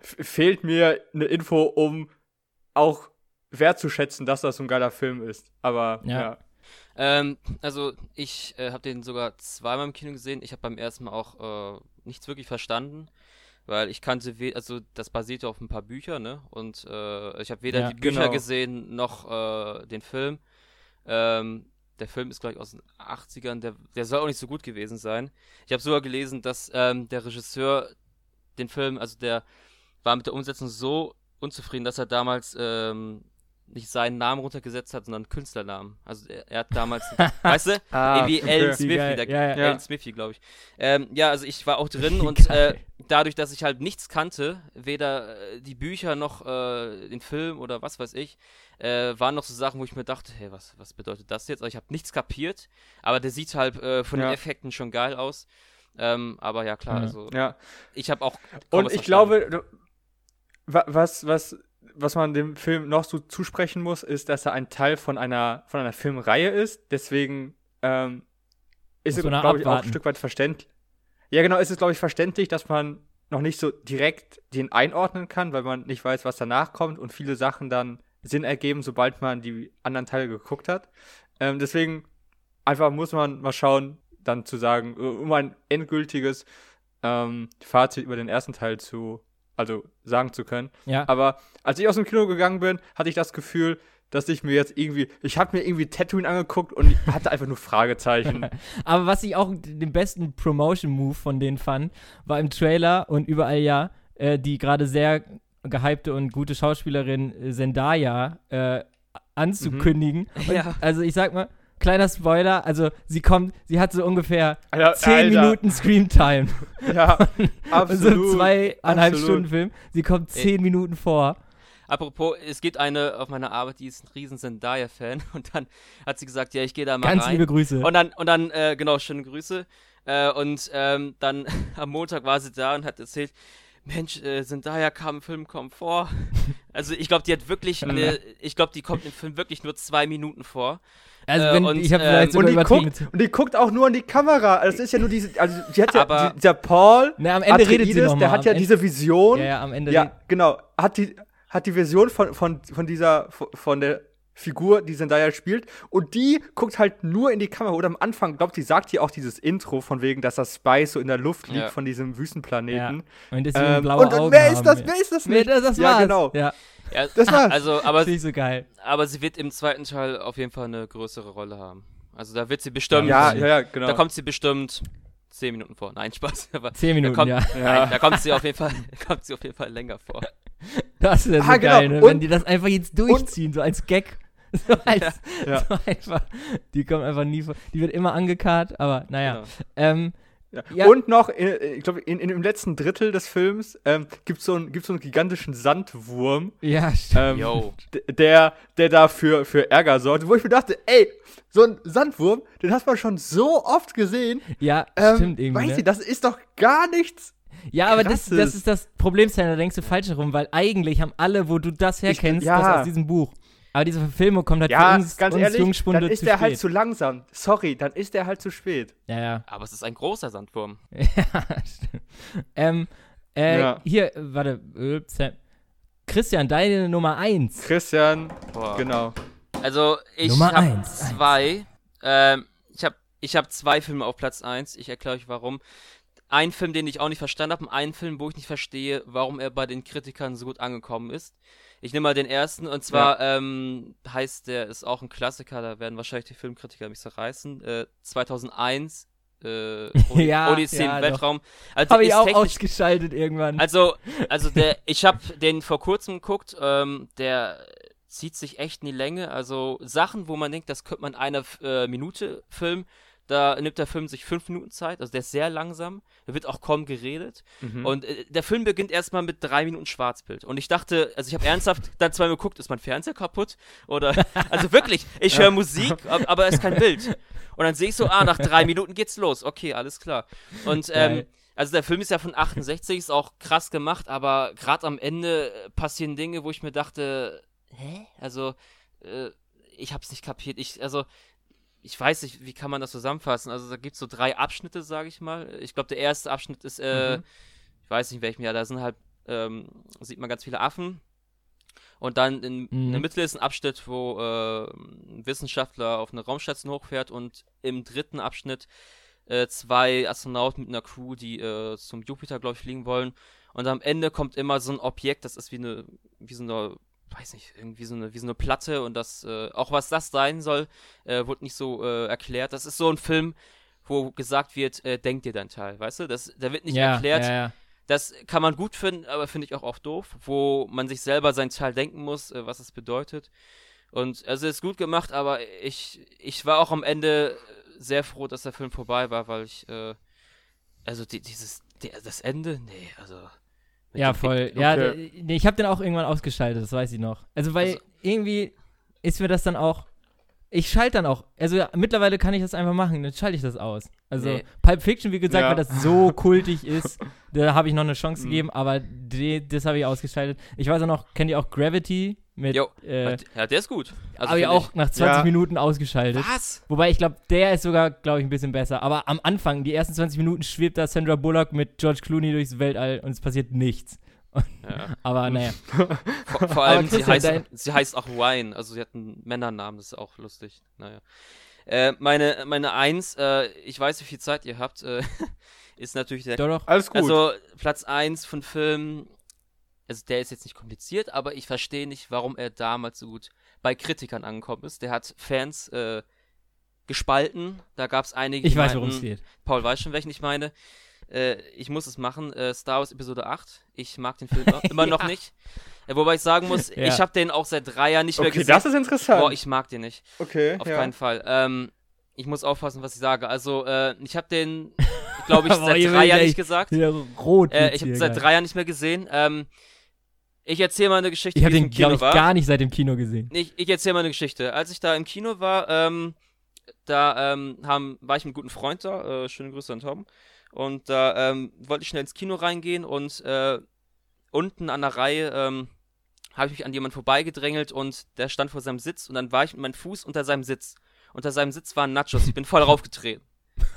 fehlt mir eine Info, um auch wertzuschätzen, dass das so ein geiler Film ist. Aber Ja. ja. Ähm, also ich äh, habe den sogar zweimal im Kino gesehen. Ich habe beim ersten Mal auch äh, nichts wirklich verstanden, weil ich kannte, we also das basierte auf ein paar Büchern, ne? Und äh, ich habe weder Ja, die Bücher genau. gesehen noch äh, den Film. Ähm, der Film ist gleich aus den 80ern, der, der soll auch nicht so gut gewesen sein. Ich habe sogar gelesen, dass ähm, der Regisseur den Film, also der war mit der Umsetzung so unzufrieden, dass er damals ähm, nicht seinen Namen runtergesetzt hat, sondern einen Künstlernamen. Also er, er hat damals, weißt du, Ah, irgendwie. Alan Wie Smithy, der, Ja, ja. Alan. Smithy, glaube ich. Ähm, ja, also ich war auch drin und äh, dadurch, dass ich halt nichts kannte, weder äh, die Bücher noch äh, den Film oder was weiß ich, äh, waren noch so Sachen, wo ich mir dachte, hey, was, was bedeutet das jetzt? Also ich habe nichts kapiert, aber der sieht halt äh, von den Ja. Effekten schon geil aus. Ähm, aber ja, klar, Ja. also ja. ich habe auch. Und ich verstanden. glaube, du- was, was, was man dem Film noch so zusprechen muss, ist, dass er ein Teil von einer, von einer Filmreihe ist. Deswegen ähm, ist es, glaube ich, auch ein abwarten. Stück weit verständlich. Ja, genau, ist es, glaube ich, verständlich, dass man noch nicht so direkt den einordnen kann, weil man nicht weiß, was danach kommt und viele Sachen dann Sinn ergeben, sobald man die anderen Teile geguckt hat. Ähm, deswegen einfach muss man mal schauen, dann zu sagen, äh, um ein endgültiges ähm, Fazit über den ersten Teil zu, also sagen zu können. ja. Aber als ich aus dem Kino gegangen bin, hatte ich das Gefühl, dass ich mir jetzt irgendwie, ich habe mir irgendwie Tatooine angeguckt und ich hatte einfach nur Fragezeichen. Aber was ich auch den besten Promotion-Move von denen fand, war im Trailer und überall ja, äh, die gerade sehr gehypte und gute Schauspielerin äh, Zendaya äh, anzukündigen. Und, Ja. Also ich sag mal, kleiner Spoiler, also sie kommt, sie hat so ungefähr Alter, 10 Alter. Minuten Screamtime. ja, So absolut. zweieinhalb absolut. Stunden Film. Sie kommt 10 Minuten vor. Apropos, es gibt eine auf meiner Arbeit, die ist ein riesen Zendaya-Fan und dann hat sie gesagt, ja, ich gehe da mal Ganz rein. liebe Grüße. Und dann, und dann, äh, genau, schöne Grüße. Äh, und ähm, dann am Montag war sie da und hat erzählt, Mensch, äh, Zendaya kam im Film kaum vor. Also ich glaube, die hat wirklich, eine, ich glaube, die kommt im Film wirklich nur zwei Minuten vor. also äh, wenn, und, ich habe ähm, vielleicht Und die, übertrieben. guckt, und die guckt auch nur an die Kamera. Also Das ist ja nur diese, also die hat ja, Aber- die, dieser Paul, Na, am Ende redet sie Atreides, noch mal. der hat ja Ende- diese Vision. Ja, ja, am Ende. Ja, genau. Hat die, hat die Version von, von, von dieser, von der Figur, die Zendaya spielt. Und die guckt halt nur in die Kamera. Oder am Anfang, glaubt sie, sagt hier auch dieses Intro von wegen, dass das Spice so in der Luft liegt Ja. von diesem Wüstenplaneten. Und deswegen Ähm, blaue und, und Augen wer ist haben. das? Wer ist das Nee, nicht? das, das ja, war's. genau. Ja, Ja, Das war's. Also, aber, finde ich so geil. aber sie wird im zweiten Teil auf jeden Fall eine größere Rolle haben. Also da wird sie bestimmt. Ja, ja, ja, genau. Da kommt sie bestimmt zehn Minuten vor. Nein, Spaß. Aber Zehn Minuten, kommt- ja. ja. Nein, da kommt sie auf jeden Fall, kommt sie auf jeden Fall länger vor. Das ist ja so Ah, genau. geil, ne? Und- wenn die das einfach jetzt durchziehen, so als Gag. So als, Ja. So einfach. Die kommt einfach nie vor. Die wird immer angekarrt, aber naja. Genau. Ähm, Ja. Ja. Und noch, äh, ich glaube, in, in, im letzten Drittel des Films ähm, gibt es so, ein, gibt's so einen gigantischen Sandwurm, ja, stimmt. ähm, Yo. d- der, der da für, für Ärger sorgt. Wo ich mir dachte, ey, so ein Sandwurm, den hast man schon so oft gesehen. ja, Ähm, stimmt irgendwie. Weißt Ne? du, das ist doch gar nichts. Ja, aber das, das ist das Problem, da denkst du falsch herum, weil eigentlich haben alle, wo du das herkennst, ja. das aus diesem Buch. Aber diese Verfilmung kommt halt Ja, für uns, ganz uns ehrlich, Jungspunde dann ist zu der spät. halt zu langsam. Sorry, dann ist der halt zu spät. ja, ja. Aber es ist ein großer Sandwurm. ja, stimmt. Ähm, äh, Ja. hier, warte, äh, Sam. Christian, deine Nummer 1. Christian, Boah. genau. Also ich Nummer habe eins. zwei. Ähm, ich habe ich hab zwei Filme auf Platz eins. Ich erkläre euch warum. Ein Film, den ich auch nicht verstanden habe, und ein Film, wo ich nicht verstehe, warum er bei den Kritikern so gut angekommen ist. Ich nehme mal den ersten und zwar ähm, heißt der ist auch ein Klassiker. Da werden wahrscheinlich die Filmkritiker mich zerreißen. Äh, 2001 äh, Od Ja, Odyssee ja, im. Weltraum. Also Habe ich auch ausgeschaltet irgendwann. also, also der, ich habe den vor kurzem geguckt, ähm, der zieht sich echt in die Länge. Also Sachen, wo man denkt, das könnte man in einer äh, Minute filmen, da nimmt der Film sich fünf Minuten Zeit. Also der ist sehr langsam, da wird auch kaum geredet. Mhm. Und äh, der Film beginnt erstmal mit drei Minuten Schwarzbild. Und ich dachte, also ich habe ernsthaft dann zweimal geguckt, ist mein Fernseher kaputt? Oder, also wirklich, ich höre Musik, ab, aber es ist kein Bild. Und dann sehe ich so, ah, nach drei Minuten geht's los. Okay, alles klar. Und ähm, also der Film ist ja von 68, ist auch krass gemacht, aber gerade am Ende passieren Dinge, wo ich mir dachte, hä? Also, äh, ich hab's nicht kapiert. Ich, also, ich weiß nicht, wie kann man das zusammenfassen? Also, da gibt's so drei Abschnitte, sage ich mal. Ich glaube, der erste Abschnitt ist, äh, Mhm. ich weiß nicht in welchem Jahr, da sind halt, ähm, sieht man ganz viele Affen. Und dann in, Mhm. in der Mitte ist ein Abschnitt, wo äh, ein Wissenschaftler auf eine Raumstation hochfährt und im dritten Abschnitt äh, zwei Astronauten mit einer Crew, die äh, zum Jupiter, glaube ich, fliegen wollen. Und am Ende kommt immer so ein Objekt, das ist wie eine, wie so eine, weiß nicht, irgendwie so eine, wie so eine Platte und das, äh, auch was das sein soll, äh, wurde nicht so äh, erklärt. Das ist so ein Film, wo gesagt wird, äh, denk dir dein Teil, weißt du? Das, da wird nicht ja, erklärt, Ja, ja. das kann man gut finden, aber finde ich auch oft doof, wo man sich selber sein Teil denken muss, äh, was es bedeutet. Und also ist gut gemacht, aber ich, ich war auch am Ende sehr froh, dass der Film vorbei war, weil ich, äh, also die, dieses, die, das Ende, nee, also. Ja, voll. Ja, Okay. d- nee, ich habe den auch irgendwann ausgeschaltet, das weiß ich noch. Also, weil Also- irgendwie ist mir das dann auch. Ich schalte dann auch. Also, ja, mittlerweile kann ich das einfach machen, dann schalte ich das aus. Also, Nee. Pulp Fiction, wie gesagt, Ja. weil das so kultig ist, da habe ich noch eine Chance Mhm. gegeben, aber die, das habe ich ausgeschaltet. Ich weiß auch noch, kennt ihr auch Gravity? Mit, Jo, äh, ja, der ist gut. Also habe ich find auch nach 20 Ja. Minuten ausgeschaltet. Was? Wobei ich glaube, der ist sogar, glaube ich, ein bisschen besser. Aber am Anfang, die ersten 20 Minuten, schwebt da Sandra Bullock mit George Clooney durchs Weltall und es passiert nichts. Ja. Aber naja. Vor, vor allem, sie heißt, dein- sie heißt auch Wine, also sie hat einen Männernamen, das ist auch lustig. Naja. Äh, meine, meine Eins, äh, ich weiß, wie viel Zeit ihr habt, äh, ist natürlich der Doch, doch. Alles gut. Also Platz 1 von Filmen, also der ist jetzt nicht kompliziert, aber ich verstehe nicht, warum er damals so gut bei Kritikern angekommen ist. Der hat Fans äh, gespalten. Da gab es einige, Ich weiß, worum es geht. Paul weiß schon, welchen ich meine. Äh, ich muss es machen. Äh, Star Wars Episode 8. Ich mag den Film noch- immer noch Ja. nicht. Äh, wobei ich sagen muss, Ja. ich habe den auch seit drei Jahren nicht mehr okay, gesehen. das ist interessant. Boah, ich mag den nicht. okay, Auf ja. keinen Fall. Ähm, ich muss aufpassen, was ich sage. Also, äh, ich habe den, glaube ich, seit drei Jahren nicht gesagt. Hier rot. Äh, ich habe seit drei Jahren nicht mehr gesehen. Ähm, ich erzähle mal eine Geschichte, Ich habe den, glaube ich, war. gar nicht seit dem Kino gesehen. Ich, ich erzähle mal eine Geschichte. Als ich da im Kino war, ähm, da ähm, haben, war ich mit einem guten Freund da. Äh, schöne Grüße an Tom. Und da ähm, wollte ich schnell ins Kino reingehen und äh, unten an der Reihe ähm, habe ich mich an jemanden vorbeigedrängelt und der stand vor seinem Sitz und dann war ich mit meinem Fuß unter seinem Sitz. Unter seinem Sitz waren Nachos. Ich bin voll raufgetreten.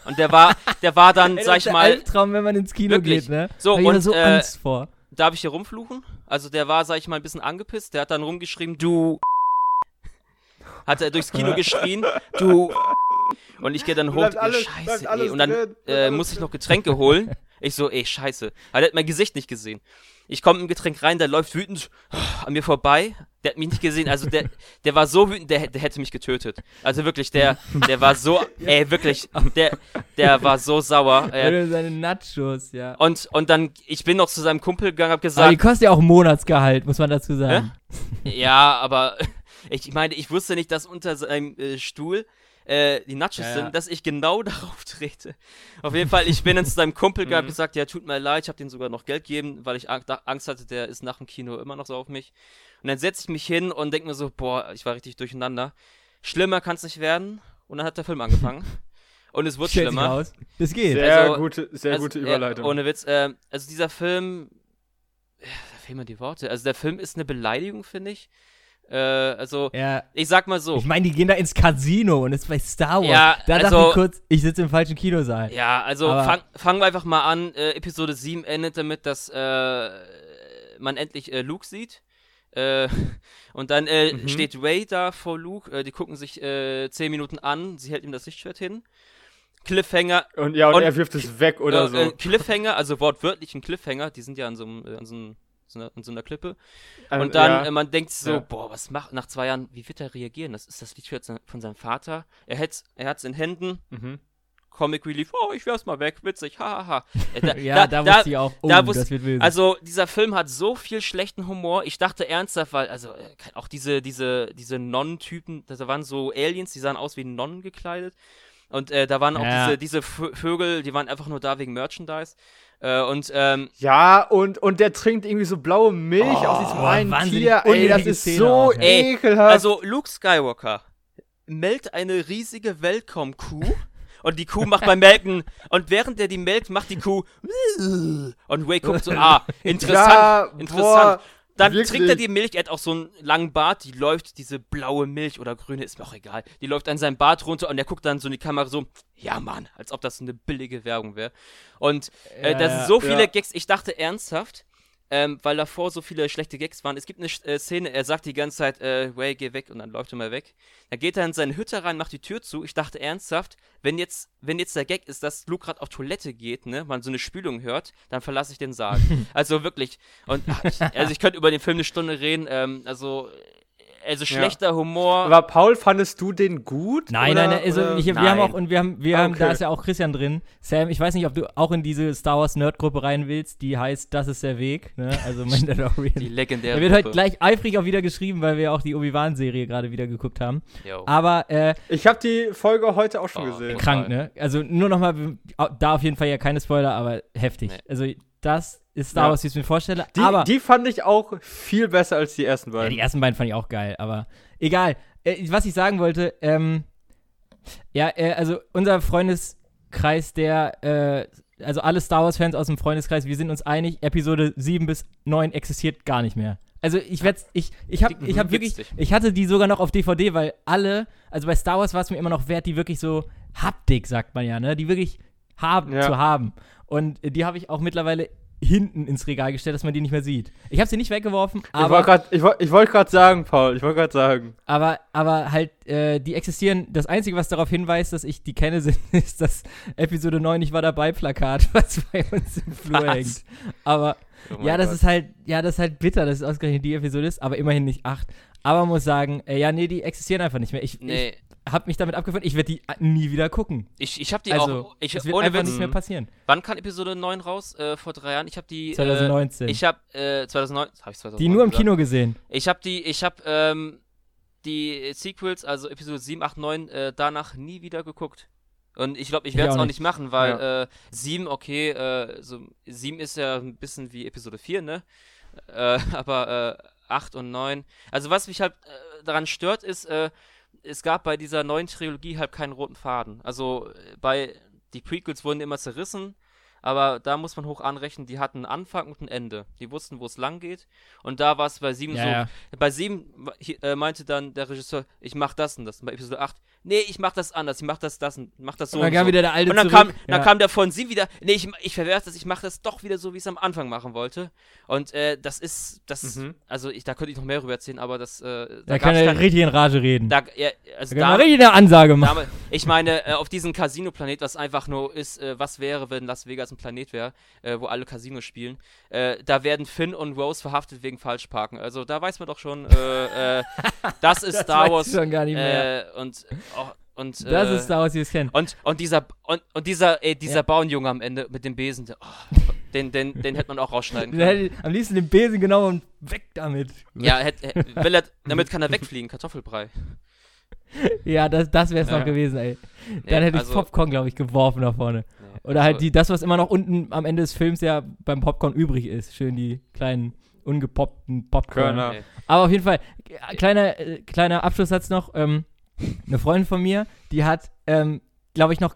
Und der war, der war dann, Ey, das sag ist ich mal, Albtraum, wenn man ins Kino Wirklich. geht, ne? So, und, so äh, Angst vor. Darf ich hier rumfluchen? Also der war, sag ich mal, ein bisschen angepisst. Der hat dann rumgeschrieben, du. hat er durchs Kino geschrien, du. Und ich gehe dann hoch, alles- scheiße, ey. Und dann äh, muss ich noch Getränke holen. Ich so, ey, scheiße. Aber der hat mein Gesicht nicht gesehen. Ich komme im Getränk rein, der läuft wütend an mir vorbei. Der hat mich nicht gesehen. Also der, der war so wütend, der, der hätte mich getötet. Also wirklich, der, der war so, ey, wirklich, der, der war so sauer. Äh, seine Nachos, ja. und, und dann, ich bin noch zu seinem Kumpel gegangen, hab Aber die gesagt, kostet ja auch Monatsgehalt, muss man dazu sagen. ja, aber ich meine, ich wusste nicht, dass unter seinem äh, Stuhl äh, die Nachos Ja, ja. sind, dass ich genau darauf trete. Auf jeden Fall, ich bin dann zu seinem Kumpel Mhm. gehabt, gesagt, ja, tut mir leid, ich habe dem sogar noch Geld gegeben, weil ich Angst hatte, der ist nach dem Kino immer noch so auf mich. Und dann setze ich mich hin und denke mir so, boah, ich war richtig durcheinander. Schlimmer kann es nicht werden. Und dann hat der Film angefangen. Und es Stellt sich schlimmer. raus. Das geht. Sehr Also- gute, sehr Also, gute ja, Überleitung. ohne Witz. ähm, also dieser Film, ja, da fehlen mir die Worte. Also der Film ist eine Beleidigung, finde ich. Äh, also ja. ich sag mal so. Ich meine, die gehen da ins Casino und ist bei Star Wars. Ja, da dachte also- ich kurz, ich sitze im falschen Kinosaal. Ja, also Aber- fang, fangen wir einfach mal an. Äh, Episode 7 endet damit, dass äh, man endlich äh, Luke sieht. Äh, und dann äh, Mhm. steht Ray da vor Luke. Äh, die gucken sich äh, 10 Minuten an. Sie hält ihm das Lichtschwert hin. Cliffhanger. und ja, und, und- er wirft es weg oder so. äh, Cliffhanger, also wortwörtlich ein Cliffhanger. Die sind ja an so, einem, äh, an so, einem, so, einer, an so einer Klippe. Ähm, Und dann, ja. man denkt so, Ja. boah, was macht nach zwei Jahren, wie wird er reagieren? Das ist das Liedschwert se- von seinem Vater. Er hat er hat's in Händen, mhm. Comic Relief, oh, ich werf's mal weg, witzig, hahaha. Äh, da, Ja, da, wusste ich auch, oh, da wusste- das wird wild. Also, dieser Film hat so viel schlechten Humor. Ich dachte ernsthaft, weil, also, äh, auch diese, diese, diese Nonnen-Typen, da waren so Aliens, die sahen aus wie Nonnen gekleidet. Und äh, da waren auch Ja. diese, diese Vö- Vögel, die waren einfach nur da wegen Merchandise. Äh, und ähm, Ja, und, und der trinkt irgendwie so blaue Milch aus diesem einen Tier. Ey, das ist Szene so auch. Ey, ekelhaft. Also Luke Skywalker melkt eine riesige Welcome-Kuh und die Kuh macht beim Melken und während er die melkt, macht die Kuh und Ray guckt so, ah, interessant, Ja, interessant. boah, Dann wirklich. trinkt er die Milch, er hat auch so einen langen Bart, die läuft, diese blaue Milch oder grüne, ist mir auch egal, die läuft an seinem Bart runter und er guckt dann so in die Kamera so, ja Mann, als ob das eine billige Werbung wäre. Und äh, Ja, da sind so viele ja. Gags, ich dachte ernsthaft, ähm, weil davor so viele schlechte Gags waren. Es gibt eine äh, Szene, er sagt die ganze Zeit, äh, Ray, geh weg und dann läuft er mal weg. Dann geht er in seine Hütte rein, macht die Tür zu. Ich dachte ernsthaft, wenn jetzt, wenn jetzt der Gag ist, dass Luke gerade auf Toilette geht, ne, man so eine Spülung hört, dann verlasse ich den Saal. also wirklich. Und ach, ich, also ich könnte über den Film eine Stunde reden. Ähm, also, also schlechter Humor. Aber Paul, fandest du den gut? Nein, oder, nein, nein, also ich, wir Nein. haben auch, und wir haben, wir haben, da Okay. ist ja auch Christian drin. Sam, ich weiß nicht, ob du auch in diese Star Wars Nerd-Gruppe rein willst, die heißt Das ist der Weg, ne? Also Mandalorian. die legendäre Da wird heute Gruppe. gleich eifrig auch wieder geschrieben, weil wir auch die Obi-Wan-Serie gerade wieder geguckt haben. Jo. Aber äh, Ich habe die Folge heute auch schon Oh, gesehen. krank, ne? Also nur nochmal, da auf jeden Fall ja keine Spoiler, aber heftig. Nee. Also das ist Star Ja. Wars, wie ich es mir vorstelle. Die, aber die fand ich auch viel besser als die ersten ja, beiden. die ersten beiden fand ich auch geil, aber egal. Äh, was ich sagen wollte, ähm, ja, äh, also unser Freundeskreis, der, äh, also alle Star Wars-Fans aus dem Freundeskreis, wir sind uns einig, Episode 7 bis 9 existiert gar nicht mehr. Also ich werde ich ich habe ich habe wirklich ich hatte die sogar noch auf DVD, weil alle, also bei Star Wars war es mir immer noch wert, die wirklich so Haptik sagt man ja, ne, die wirklich haben Ja. zu haben. Und die habe ich auch mittlerweile hinten ins Regal gestellt, dass man die nicht mehr sieht. Ich habe sie nicht weggeworfen, ich aber wollte gerade ich wollt, ich sagen, Paul, ich wollte gerade sagen. aber, aber halt, äh, die existieren. Das Einzige, was darauf hinweist, dass ich die kenne, sind, ist das Episode 9 Ich war dabei Plakat, was bei uns im Flur Was? hängt. Aber Oh ja, das Gott. ist halt, ja, das ist halt bitter, dass es ausgerechnet die Episode ist, aber immerhin nicht 8. Aber man muss sagen, äh, ja, nee, die existieren einfach nicht mehr. Ich, Nee, ich habe mich damit abgefunden, ich werde die äh, nie wieder gucken. ich, ich habe die also, auch. Ich, es wird einfach Witz, nicht mehr passieren. Wann kam Episode 9 raus? Äh, vor drei Jahren. Ich habe die. 2019. Äh, ich habe äh, 2009. Hab ich 2009 die nur im? Kino gesehen. Ich habe die. Ich habe ähm, die Sequels, also Episode 7, 8, 9, äh, danach nie wieder geguckt. Und ich glaube, ich werde es auch auch nicht. machen, weil äh, 7, okay, äh, so, 7 ist ja ein bisschen wie Episode 4, ne? Äh, aber äh, 8 und 9. Also was mich halt äh, daran stört, ist, äh, es gab bei dieser neuen Trilogie halt keinen roten Faden. Also äh, bei die Prequels wurden immer zerrissen, aber da muss man hoch anrechnen, die hatten einen Anfang und ein Ende. Die wussten, wo es lang geht. Und da war es bei 7 Ja, so. ja. Bei 7 äh, meinte dann der Regisseur, ich mach das und das. Und bei Episode 8, nee, ich mach das anders, ich mach das, das und mach das so. Und dann und kam so. wieder der alte und dann zurück. kam, dann Ja. kam der von 7 wieder, nee, ich, ich verwerfe das, ich mach das doch wieder so, wie ich es am Anfang machen wollte. Und äh, das ist, das, Mhm. also ich, da könnte ich noch mehr rüber erzählen, aber das, äh, Da da kann er dann- richtig in Rage reden. Da, da, ja, also kann man da, richtig eine Ansage machen. Damals, ich meine, äh, auf diesem Casino-Planet, was einfach nur ist, äh, was wäre, wenn Las Vegas ein Planet wäre, äh, wo alle Casinos spielen, äh, da werden Finn und Rose verhaftet wegen Falschparken. Also da weiß man doch schon, das ist Das Star Wars. schon gar nicht mehr. Und oh, und das äh, ist Star Wars, wie wir es kennen. und, und dieser und, und dieser ey, dieser Ja. Bauernjunge am Ende mit dem Besen, der, oh, den, den, den hätte man auch rausschneiden Der können. hätte am liebsten den Besen genommen und weg damit. Ja, hätt, hätt, will er, damit kann er wegfliegen, Kartoffelbrei. Ja, das, das wäre es Ja. noch gewesen, ey. Nee, Dann hätte ich also- Popcorn, glaube ich, geworfen da vorne. nee, Oder halt also- die, das, was immer noch unten am Ende des Films ja beim Popcorn übrig ist. Schön die kleinen ungepoppten Popcorn. Körner. Nee. Aber auf jeden Fall, äh, kleiner, äh, kleiner Abschlusssatz noch. Ähm, eine Freundin von mir, die hat, ähm, glaube ich, noch,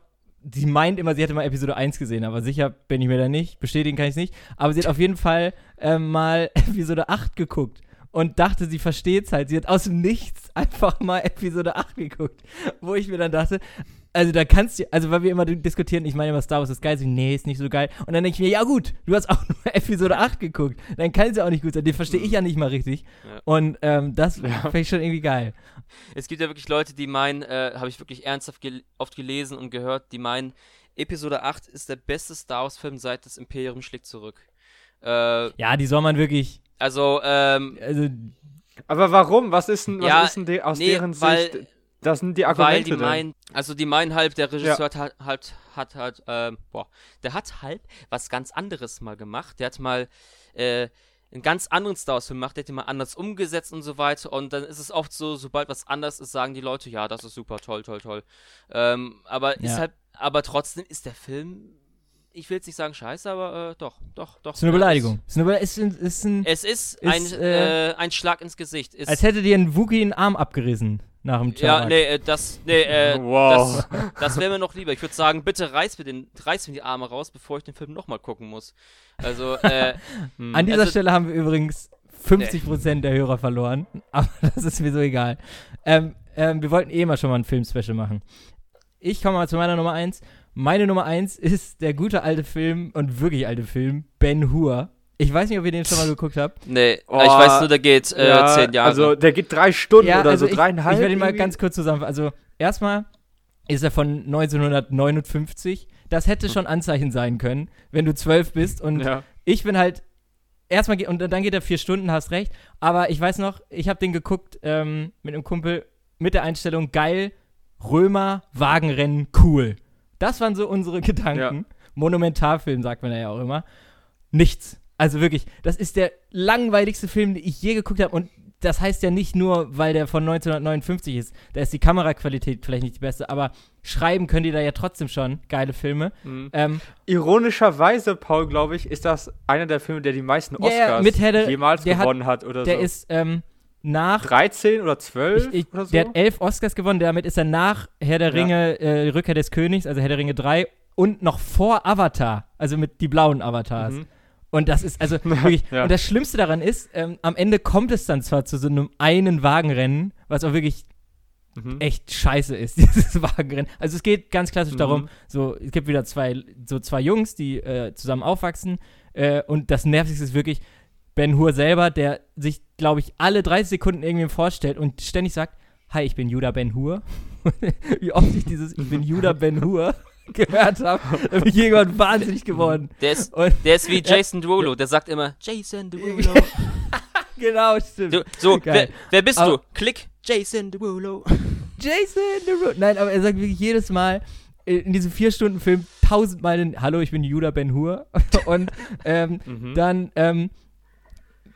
sie meint immer, sie hätte mal Episode 1 gesehen, aber sicher bin ich mir da nicht, bestätigen kann ich es nicht. Aber sie hat auf jeden Fall ähm, mal Episode 8 geguckt und dachte, sie versteht's halt. Sie hat aus dem Nichts einfach mal Episode 8 geguckt, wo ich mir dann dachte, also da kannst du, also weil wir immer diskutieren, ich meine immer Star Wars ist geil, sie, nee, ist nicht so geil. Und dann denke ich mir, ja gut, du hast auch nur Episode 8 geguckt, dann kann es ja auch nicht gut sein, den verstehe ich ja nicht mal richtig. Ja. Und ähm, das Ja. finde ich schon irgendwie geil. Es gibt ja wirklich Leute, die meinen, äh, habe ich wirklich ernsthaft gel oft gelesen und gehört, die meinen, Episode 8 ist der beste Star Wars-Film seit das Imperium schlägt zurück. Äh, Ja, die soll man wirklich, also, ähm, also Aber warum? Was ist denn, was Ja, ist denn de aus nee, deren weil- Sicht? Das sind die weil Argumente. die denn. meinen, also die meinen halb, der Regisseur hat halt, hat, hat halt, ähm, boah, der hat halt was ganz anderes mal gemacht. Der hat mal, äh, einen ganz anderen Star Wars-Film gemacht, der hat ihn mal anders umgesetzt und so weiter. Und dann ist es oft so, sobald was anders ist, sagen die Leute, ja, das ist super, toll, toll, toll. Ähm, aber ist Ja. halt, aber trotzdem ist der Film, ich will jetzt nicht sagen scheiße, aber äh, doch, doch, doch. ist eine ja, Beleidigung. Ist, eine Be ist, ist, ist ein, Es ist, Ist, ein, äh, äh, ein Schlag ins Gesicht. Ist, als hätte dir ein Wookie einen Arm abgerissen nach dem ja, Tag. nee, äh, das, nee, äh, Wow. das, das wäre mir noch lieber. Ich würde sagen, bitte reiß mir, den, reiß mir die Arme raus, bevor ich den Film nochmal gucken muss. Also, äh, An dieser Also- Stelle haben wir übrigens 50% der Hörer verloren, aber das ist mir so egal. Ähm, ähm, wir wollten eh mal schon mal ein Film-Special machen. Ich komme mal zu meiner Nummer 1. Meine Nummer 1 ist der gute alte Film und wirklich alte Film Ben Hur. Ich weiß nicht, ob ihr den schon mal geguckt habt. nee, Oh, ich weiß nur, der geht äh, ja, zehn Jahre. Also der geht drei Stunden oder also so, dreieinhalb. Ich, ich werde ihn mal ganz kurz zusammenfassen. Also, erstmal ist er von 1959. Das hätte schon Anzeichen sein können, wenn du zwölf bist. Und Ja. ich bin halt. Erstmal geht, und dann geht er vier Stunden, hast recht. Aber ich weiß noch, ich habe den geguckt ähm, mit einem Kumpel mit der Einstellung geil, Römer, Wagenrennen, cool. Das waren so unsere Gedanken. Monumentalfilm sagt man ja auch immer. Nichts. Also wirklich, das ist der langweiligste Film, den ich je geguckt habe. Und das heißt ja nicht nur, weil der von 1959 ist. Da ist die Kameraqualität vielleicht nicht die beste, aber schreiben können die da ja trotzdem schon geile Filme. Mhm. Ähm, Ironischerweise, Paul, glaube ich, ist das einer der Filme, der die meisten Ja, ja, Oscars Herr der- jemals der hat- gewonnen hat oder der so. ist ähm, nach 13 oder 12 Ich, ich, oder so? Der hat elf Oscars gewonnen, damit ist er nach Herr der Ja. Ringe, äh, Rückkehr des Königs, also Herr der Ringe 3 und noch vor Avatar, also mit die blauen Avatars. Mhm. Und das ist, also wirklich, Ja. und das Schlimmste daran ist, ähm, am Ende kommt es dann zwar zu so einem einen Wagenrennen, was auch wirklich Mhm. echt scheiße ist, dieses Wagenrennen. Also es geht ganz klassisch Mhm. darum, so, es gibt wieder zwei, so zwei Jungs, die äh, zusammen aufwachsen äh, und das Nervigste ist wirklich Ben Hur selber, der sich, glaube ich, alle 30 Sekunden irgendwie vorstellt und ständig sagt, hi, ich bin Judah Ben Hur. Wie oft ich dieses Ich bin Judah Ben Hur gehört habe, da bin ich irgendwann wahnsinnig geworden. der, ist, Und der ist wie Jason Derulo, der sagt immer, Jason Derulo. genau, stimmt. Du, so, wer, Geil. wer bist Aber- du? Klick, Jason Derulo. Jason Derulo. Nein, aber er sagt wirklich jedes Mal in diesem vier Stunden Film tausendmal den Hallo, ich bin Judah Ben Hur und ähm, Mhm. dann ähm,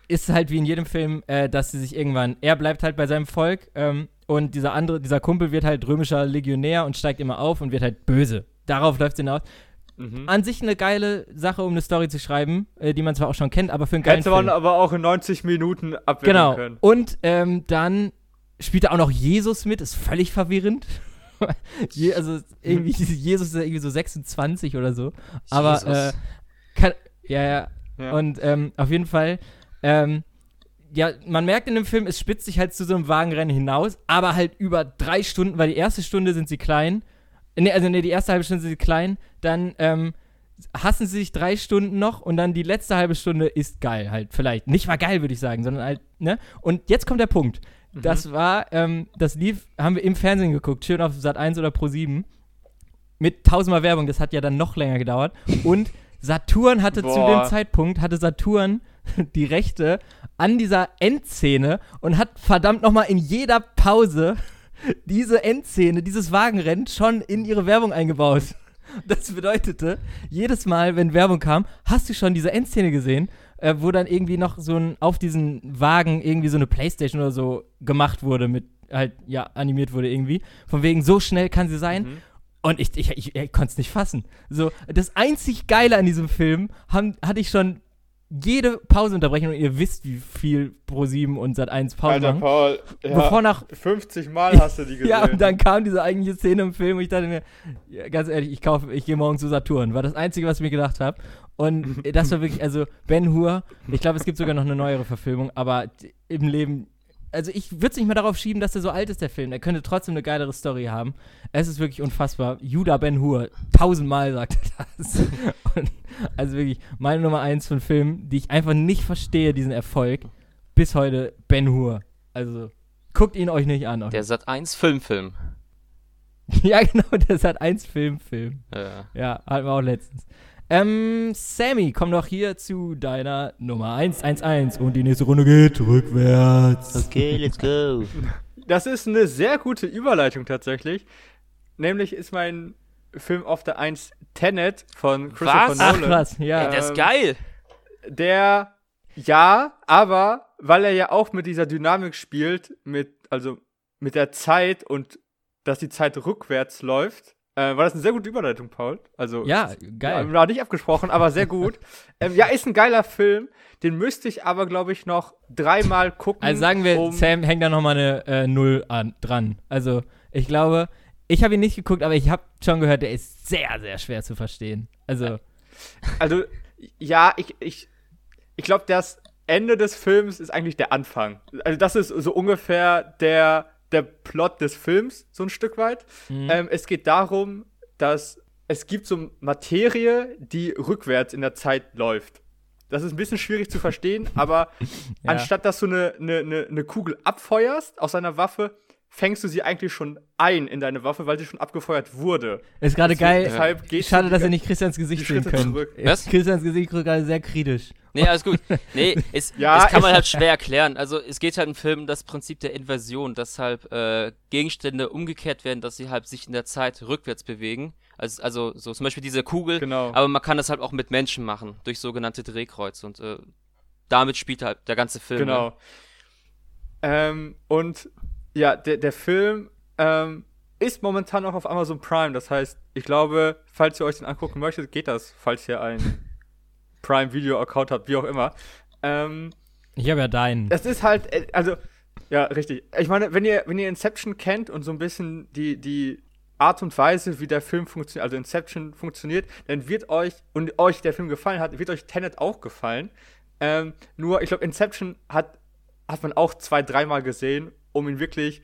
ist halt wie in jedem Film, äh, dass sie sich irgendwann, er bleibt halt bei seinem Volk ähm, und dieser andere, dieser Kumpel wird halt römischer Legionär und steigt immer auf und wird halt böse. Darauf läuft es hinaus. Mhm. An sich eine geile Sache, um eine Story zu schreiben, äh, die man zwar auch schon kennt, aber für einen geilen Hätte man Film. aber auch in 90 Minuten abwickeln Genau. können. Und ähm, dann spielt da auch noch Jesus mit, ist völlig verwirrend. Je, also irgendwie, Jesus ist ja irgendwie so 26 oder so. Aber, äh, kann, ja, ja. Ja. Und ähm, auf jeden Fall, ähm, ja, man merkt in dem Film, es spitzt sich halt zu so einem Wagenrennen hinaus, aber halt über drei Stunden, weil die erste Stunde sind sie klein. Nee, also nee, die erste halbe Stunde sind sie klein, dann ähm, hassen sie sich drei Stunden noch und dann die letzte halbe Stunde ist geil halt, vielleicht. Nicht mal geil, würde ich sagen, sondern halt, ne? Und jetzt kommt der Punkt. Das war, ähm, das lief, haben wir im Fernsehen geguckt, schön auf Sat 1 oder Pro 7. Mit tausendmal Werbung, das hat ja dann noch länger gedauert. Und Saturn hatte zu Boah. dem Zeitpunkt, hatte Saturn die Rechte an dieser Endszene und hat verdammt nochmal in jeder Pause diese Endszene, dieses Wagenrennen schon in ihre Werbung eingebaut. Das bedeutete, jedes Mal, wenn Werbung kam, hast du schon diese Endszene gesehen, äh, wo dann irgendwie noch so ein, auf diesen Wagen irgendwie so eine Playstation oder so gemacht wurde, mit halt, ja, animiert wurde irgendwie. Von wegen, so schnell kann sie sein. Mhm. Und ich, ich, ich, ich konnte es nicht fassen. So, das einzig Geile an diesem Film haben, hatte ich schon jede Pauseunterbrechung und ihr wisst, wie viel Pro7 und Sat1 Pause Alter, machen. Paul, Bevor ja, nach 50 Mal hast du die gesehen. ja, und dann kam diese eigentliche Szene im Film und ich dachte mir, ja, ganz ehrlich, ich kaufe, ich gehe morgen zu Saturn. War das Einzige, was ich mir gedacht habe. Und das war wirklich, also Ben Hur, ich glaube, es gibt sogar noch eine neuere Verfilmung, aber im Leben, also ich würde es nicht mal darauf schieben, dass der so alt ist, der Film. Der könnte trotzdem eine geilere Story haben. Es ist wirklich unfassbar. Judah Ben Hur, tausendmal sagt er das. Und also wirklich, meine Nummer eins von Filmen, die ich einfach nicht verstehe, diesen Erfolg, bis heute Ben Hur. Also, guckt ihn euch nicht an. Der Sat 1 Filmfilm. Ja, genau, das hat eins Film, Film. Ja. Ja, hatten wir auch letztens. Ähm, Sammy, komm doch hier zu deiner Nummer 111 und die nächste Runde geht rückwärts. Okay, let's go. Das ist eine sehr gute Überleitung tatsächlich. Nämlich ist mein Film auf der 1 Tenet von Christopher Was? Ach, Nolan. krass, ja. Ey, der ist geil. Der, ja, aber weil er ja auch mit dieser Dynamik spielt, mit, also mit der Zeit und dass die Zeit rückwärts läuft, äh, war das eine sehr gute Überleitung, Paul. Also, ja, geil. war nicht abgesprochen, aber sehr gut. ähm, ja, ist ein geiler Film. Den müsste ich aber, glaube ich, noch dreimal gucken. Also sagen wir, um, Sam hängt da nochmal eine äh, Null an, dran. Also, ich glaube, ich habe ihn nicht geguckt, aber ich habe schon gehört, der ist sehr, sehr schwer zu verstehen. Also, Also, ja, ich, ich, ich glaube, das Ende des Films ist eigentlich der Anfang. Also, das ist so ungefähr der, der Plot des Films, so ein Stück weit. Mhm. Ähm, es geht darum, dass es gibt so Materie, die rückwärts in der Zeit läuft. Das ist ein bisschen schwierig zu verstehen, aber Ja. anstatt dass du eine, eine, eine, eine Kugel abfeuerst aus einer Waffe, fängst du sie eigentlich schon ein in deine Waffe, weil sie schon abgefeuert wurde. ist gerade geil. Deshalb gehst Schade, dass ihr nicht Christians Gesicht sehen könnt. zurück. Was? Christians Gesicht ist gerade sehr kritisch. Nee, alles gut. Nee, es, Ja, das kann man halt schwer erklären. Also es geht halt im Film um das Prinzip der Inversion, dass halt äh, Gegenstände umgekehrt werden, dass sie halt sich in der Zeit rückwärts bewegen. Also, also so zum Beispiel diese Kugel. Genau. Aber man kann das halt auch mit Menschen machen, durch sogenannte Drehkreuze. Und äh, damit spielt halt der ganze Film. Genau. Ne? Ähm, und ja, der, der Film ähm, ist momentan noch auf Amazon Prime. Das heißt, ich glaube, falls ihr euch den angucken möchtet, geht das, falls ihr einen Prime-Video-Account habt, wie auch immer. Ähm, Ich habe ja deinen. es ist halt, äh, also, ja, richtig. Ich meine, wenn ihr, wenn ihr Inception kennt und so ein bisschen die, die Art und Weise, wie der Film funktioniert, also Inception funktioniert, dann wird euch, und euch der Film gefallen hat, wird euch Tenet auch gefallen. Ähm, nur, ich glaube, Inception hat, hat man auch zwei, dreimal gesehen, um ihn wirklich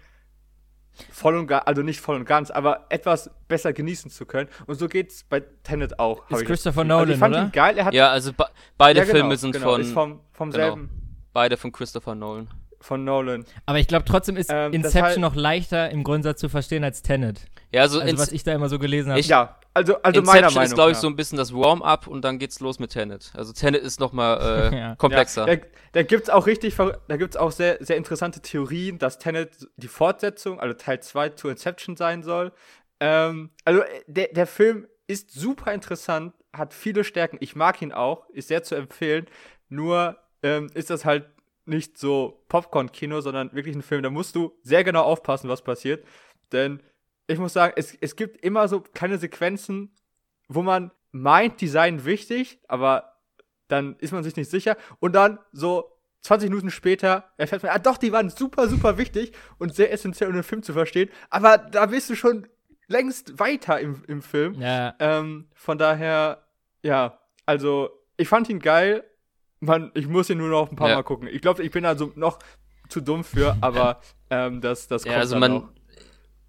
voll und ganz, also nicht voll und ganz, aber etwas besser genießen zu können. Und so geht's bei Tenet auch. Ist ich das Christopher Gefühl. also ich Nolan, fand oder? ihn geil, er hat Ja, also be beide ja, genau, Filme sind genau, von, ist vom, vom genau. selben, beide von Christopher Nolan. von Nolan. Aber ich glaube, trotzdem ist Ähm, Inception halt- noch leichter im Grundsatz zu verstehen als Tenet. Ja, also, Also, was ich da immer so gelesen habe. Ich- Ja, also, also meiner Inception Meinung ist, glaube ich, nach. so ein bisschen das Warm-up und dann geht's los mit Tenet. Also Tenet ist nochmal äh, Ja. komplexer. Ja, da, da gibt's auch richtig, da gibt's auch sehr, sehr interessante Theorien, dass Tenet die Fortsetzung, also Teil 2 zu Inception sein soll. Ähm, also äh, der, der Film ist super interessant, hat viele Stärken. Ich mag ihn auch, ist sehr zu empfehlen. Nur ähm, ist das halt nicht so Popcorn-Kino, sondern wirklich ein Film. Da musst du sehr genau aufpassen, was passiert. Denn ich muss sagen, es, es gibt immer so kleine Sequenzen, wo man meint, die seien wichtig, aber dann ist man sich nicht sicher. Und dann so 20 Minuten später erfährt man, ah doch, die waren super, super wichtig und sehr essentiell, um den Film zu verstehen. Aber da bist du schon längst weiter im, im Film. Ja. Ähm, von daher, ja, also ich fand ihn geil. Man, ich muss ihn nur noch ein paar Ja. Mal gucken. Ich glaube, ich bin also noch zu dumm für, aber ähm, das, das Ja, kommt also dann man. auch.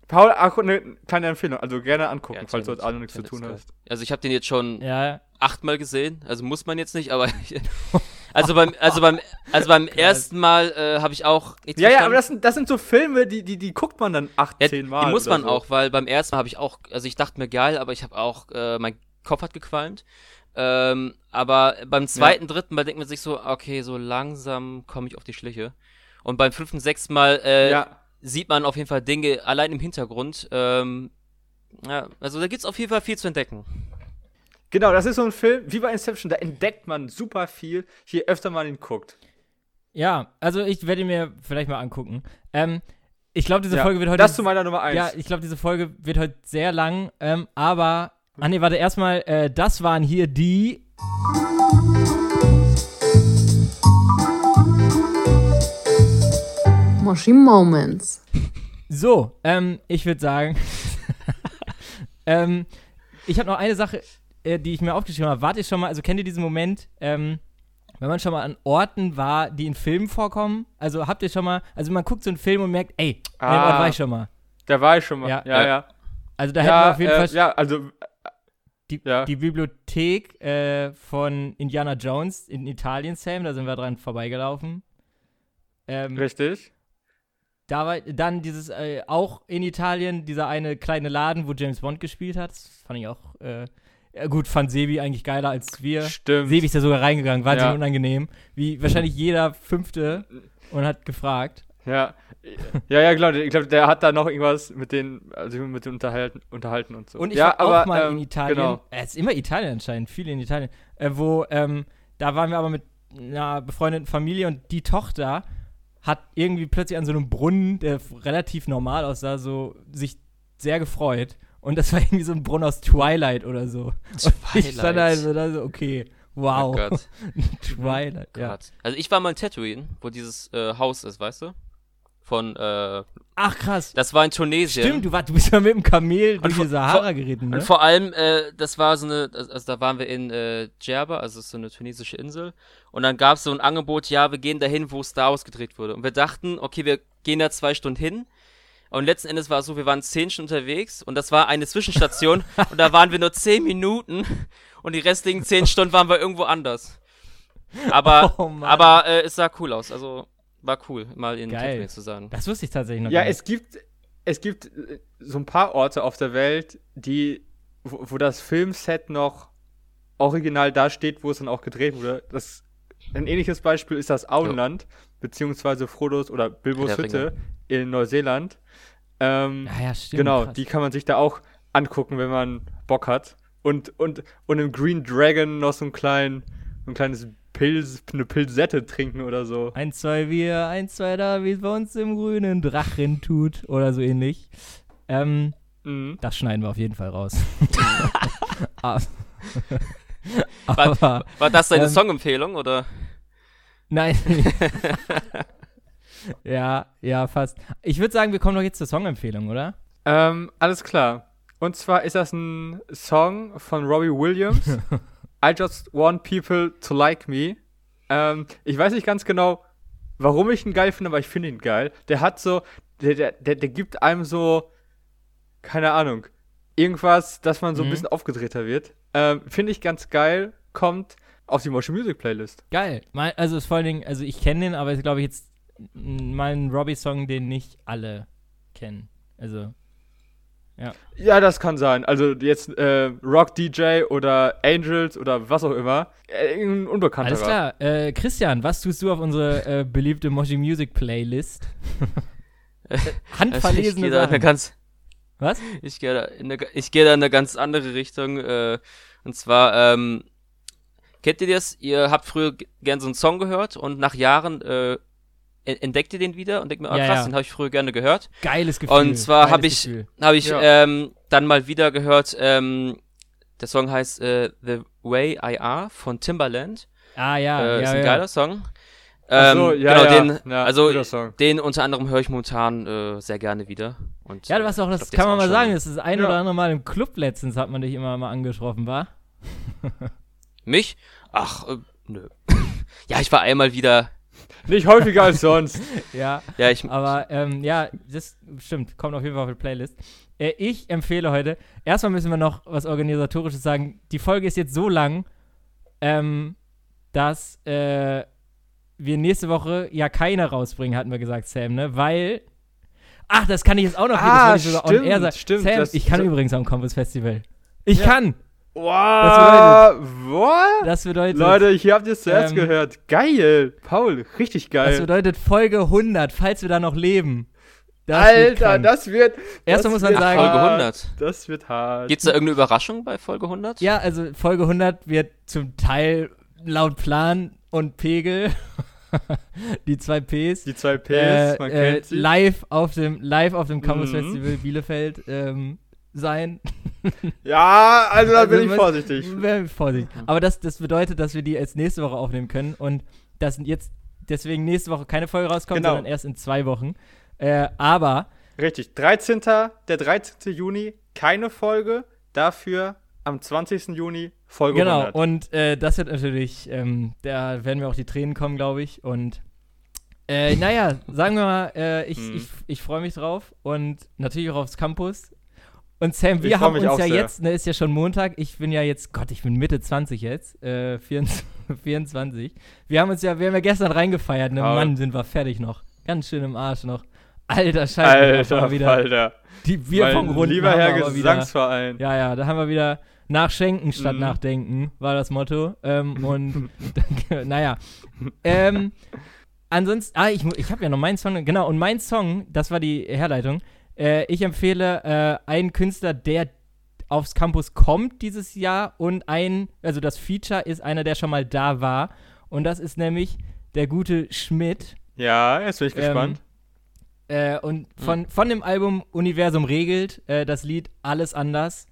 Paul, ach, eine kleine Empfehlung, also gerne angucken, Ja, falls du jetzt auch noch nichts zu tun hast. Also ich habe den jetzt schon Ja. achtmal gesehen, also muss man jetzt nicht, aber ich, also beim also beim also beim ersten Mal äh, habe ich auch nichts Ja, ja, aber das sind, das sind so Filme, die, die, die guckt man dann acht, Ja, zehn Mal. Die muss oder man so. auch, weil beim ersten Mal habe ich auch, also ich dachte mir geil, aber ich habe auch, äh, mein Kopf hat gequalmt. Ähm, aber beim zweiten, dritten Mal denkt man sich so, okay, so langsam komme ich auf die Schliche. Und beim fünften, sechsten Mal äh, Ja, sieht man auf jeden Fall Dinge allein im Hintergrund. Ähm, ja, also da gibt's auf jeden Fall viel zu entdecken. genau, das ist so ein Film, wie bei Inception, da entdeckt man super viel, je öfter man ihn guckt. Ja, also ich werde ihn mir vielleicht mal angucken. Ähm, ich glaube, diese Ja, Folge wird heute. das zu meiner Nummer eins. Ja, ich glaube, diese Folge wird heute sehr lang. Ähm, aber. Ah, nee, warte, erstmal, äh, das waren hier die. Moshi Moments. So, ähm, ich würde sagen. ähm, ich habe noch eine Sache, äh, die ich mir aufgeschrieben habe. Wart ihr schon mal, also kennt ihr diesen Moment, ähm, wenn man schon mal an Orten war, die in Filmen vorkommen? Also habt ihr schon mal, also man guckt so einen Film und merkt, ey, an dem Ah. Ort war ich schon mal. Da war ich schon mal. Ja. Ja, ja. Ja. Also da hätten wir Ja, auf jeden äh, Fall ja, also die, ja. die Bibliothek äh, von Indiana Jones in Italien, Sam, da sind wir dran vorbeigelaufen. Ähm, richtig. Da war dann dieses, äh, auch in Italien, dieser eine kleine Laden, wo James Bond gespielt hat. Das fand ich auch, äh, ja gut, fand Sebi eigentlich geiler als wir. Stimmt. Sebi ist da sogar reingegangen, wahnsinnig Ja. unangenehm. Wie wahrscheinlich jeder Fünfte und hat gefragt. Ja. Ja, ja, genau. Ich glaube, der hat da noch irgendwas mit den, also mit den unterhalten, unterhalten und so. Und ich ja, war auch aber, mal ähm, in Italien. Genau. Es ist immer Italien anscheinend, viele in Italien. Äh, wo, ähm, da waren wir aber mit einer befreundeten Familie und die Tochter hat irgendwie plötzlich an so einem Brunnen, der relativ normal aussah, so sich sehr gefreut. Und das war irgendwie so ein Brunnen aus Twilight oder so. Und ich stand da also da so, okay, wow. Oh Gott, Twilight, ja. Gott. Also ich war mal in Tatooine, wo dieses äh, Haus ist, weißt du? Von, äh, Ach krass. das war in Tunesien. Stimmt, du, war, du bist ja mit dem Kamel durch die Sahara geritten, ne? Und vor allem, äh, das war so eine, also da waren wir in äh, Djerba, also so eine tunesische Insel. Und dann gab es so ein Angebot, ja, wir gehen dahin, wo Star Wars gedreht wurde. Und wir dachten, okay, wir gehen da zwei Stunden hin. Und letzten Endes war es so, wir waren zehn Stunden unterwegs und das war eine Zwischenstation und da waren wir nur zehn Minuten und die restlichen zehn Stunden waren wir irgendwo anders. Aber, Oh aber äh, es sah cool aus, also war cool, mal in Geil. Tatooine zu sein. Das wusste ich tatsächlich noch Ja, es gibt, es gibt äh, so ein paar Orte auf der Welt, die, wo, wo das Filmset noch original da steht, wo es dann auch gedreht wurde. Das, ein ähnliches Beispiel ist das Auenland, beziehungsweise Frodos oder Bilbos Hütte in Neuseeland. Ähm, ja, ja, stimmt. genau, krass. die kann man sich da auch angucken, wenn man Bock hat. Und, und, und im Green Dragon noch so ein, klein, so ein kleines Pils, eine Pilsette trinken oder so. Eins, zwei, wir, eins, zwei, da, wie es bei uns im grünen Drachen tut. Oder so ähnlich. Ähm, Mhm. das schneiden wir auf jeden Fall raus. Ah. War, Aber, war das deine ähm, Songempfehlung oder? nein. ja, ja, fast. Ich würde sagen, wir kommen doch jetzt zur Songempfehlung, oder? Ähm, alles klar. Und zwar ist das ein Song von Robbie Williams. I just want people to like me. Ähm, ich weiß nicht ganz genau, warum ich ihn geil finde, aber ich finde ihn geil. Der hat so, der, der, der, der gibt einem so, keine Ahnung, irgendwas, dass man so ein Mhm. bisschen aufgedrehter wird. Ähm, finde ich ganz geil, kommt auf die Motion Music Playlist. Geil. Mein, also ist vor allen Dingen, also ich kenne den, aber ist glaube ich jetzt m, mal ein Robbie-Song, den nicht alle kennen. Also, Ja, das kann sein. Also jetzt äh, Rock DJ oder Angels oder was auch immer. Äh, ein unbekannter. alles klar. Äh, Christian, was tust du auf unsere äh, beliebte Moshi Music Playlist? Also ich Handverlesene gehe da in eine Sachen. ganz, Was? ich gehe da in eine, ich gehe da in eine ganz andere Richtung. Äh, und zwar, ähm, kennt ihr das? Ihr habt früher gern so einen Song gehört und nach Jahren en- entdeckt ihr den wieder und denkt mir, ah Ja, krass, ja. den habe ich früher gerne gehört. Geiles Gefühl. Und zwar habe ich, habe ich Ja. ähm, dann mal wieder gehört. Ähm, der Song heißt äh, The Way I Are von Timbaland. Ah, ja. äh, ja, ist ein ja. geiler Song. Ach so, Ähm, ja, genau, ja. den, Ja, also den unter anderem höre ich momentan äh, sehr gerne wieder. Und, Ja, du hast auch, das glaub, kann man mal sagen, das ist ein Ja. oder andere Mal im Club letztens hat man dich immer mal angetroffen, war? Mich? Ach, äh, nö. ja, ich war einmal wieder. Nicht häufiger als sonst. Ja. Ja, ich. Aber ähm, ja, das stimmt, kommt auf jeden Fall auf die Playlist. Äh, ich empfehle heute, erstmal müssen wir noch was Organisatorisches sagen. Die Folge ist jetzt so lang, ähm, dass äh, wir nächste Woche ja keine rausbringen, hatten wir gesagt, Sam, ne? Weil. Ach, das kann ich jetzt auch noch. Ah, das wollte ich sogar on stimmt, air sagen. stimmt, Sam, das- ich kann so- übrigens am Campus Festival. Ich Ja. kann! Wow, what? Das bedeutet. Leute, hier habt ihr es zuerst Ähm, gehört. Geil. Paul, richtig Das geil. bedeutet Folge 100, falls wir da noch leben. Das wird Alter, krank. das wird. Erstmal das muss man wird sagen- Folge hart. 100. Das wird hart. Gibt's da irgendeine Überraschung bei Folge 100? Ja, also Folge 100 wird zum Teil laut Plan und Pegel, die zwei Ps, Die zwei Ps, äh, man äh, kennt sie. live auf dem, live auf dem Campus Mhm. Festival Bielefeld ähm, sein. Ja, also da Also bin ich was- vorsichtig. Äh, Vorsicht. Aber das, das bedeutet, dass wir die erst nächste Woche aufnehmen können und dass jetzt deswegen nächste Woche keine Folge rauskommt, Genau. sondern erst in zwei Wochen. Äh, aber Richtig. 13. Der 13. Juni, keine Folge. Dafür am 20. Juni Folge Genau, 100. und äh, das wird natürlich, ähm, da werden mir auch die Tränen kommen, glaube ich. Und äh, naja, sagen wir mal, äh, ich, Mhm. ich, ich freue mich drauf und natürlich auch aufs Campus. Und Sam, wir haben uns ja sehr. jetzt, ne, ist ja schon Montag, ich bin ja jetzt, Gott, ich bin Mitte 20 jetzt, äh, 24, 24. Wir haben uns ja, wir haben ja gestern reingefeiert, ne, Ja. Mann, sind wir fertig noch. Ganz schön im Arsch noch. Alter Scheiße, Alter, wieder Alter. die Bier vom Runden lieber Herr. Gesangsverein. Ja, ja, da haben wir wieder nachschenken statt Mhm. nachdenken, war das Motto. Ähm, und naja. Ähm, ansonsten, ah, ich, ich habe ja noch meinen Song, genau, und mein Song, das war die Herleitung. Äh, ich empfehle äh, einen Künstler, der aufs Campus kommt dieses Jahr und ein, also das Feature ist einer, der schon mal da war. Und das ist nämlich der gute Schmidt. Ja, jetzt bin ich Ähm, gespannt. Äh, und von, von dem Album Universum regelt äh, das Lied Alles anders.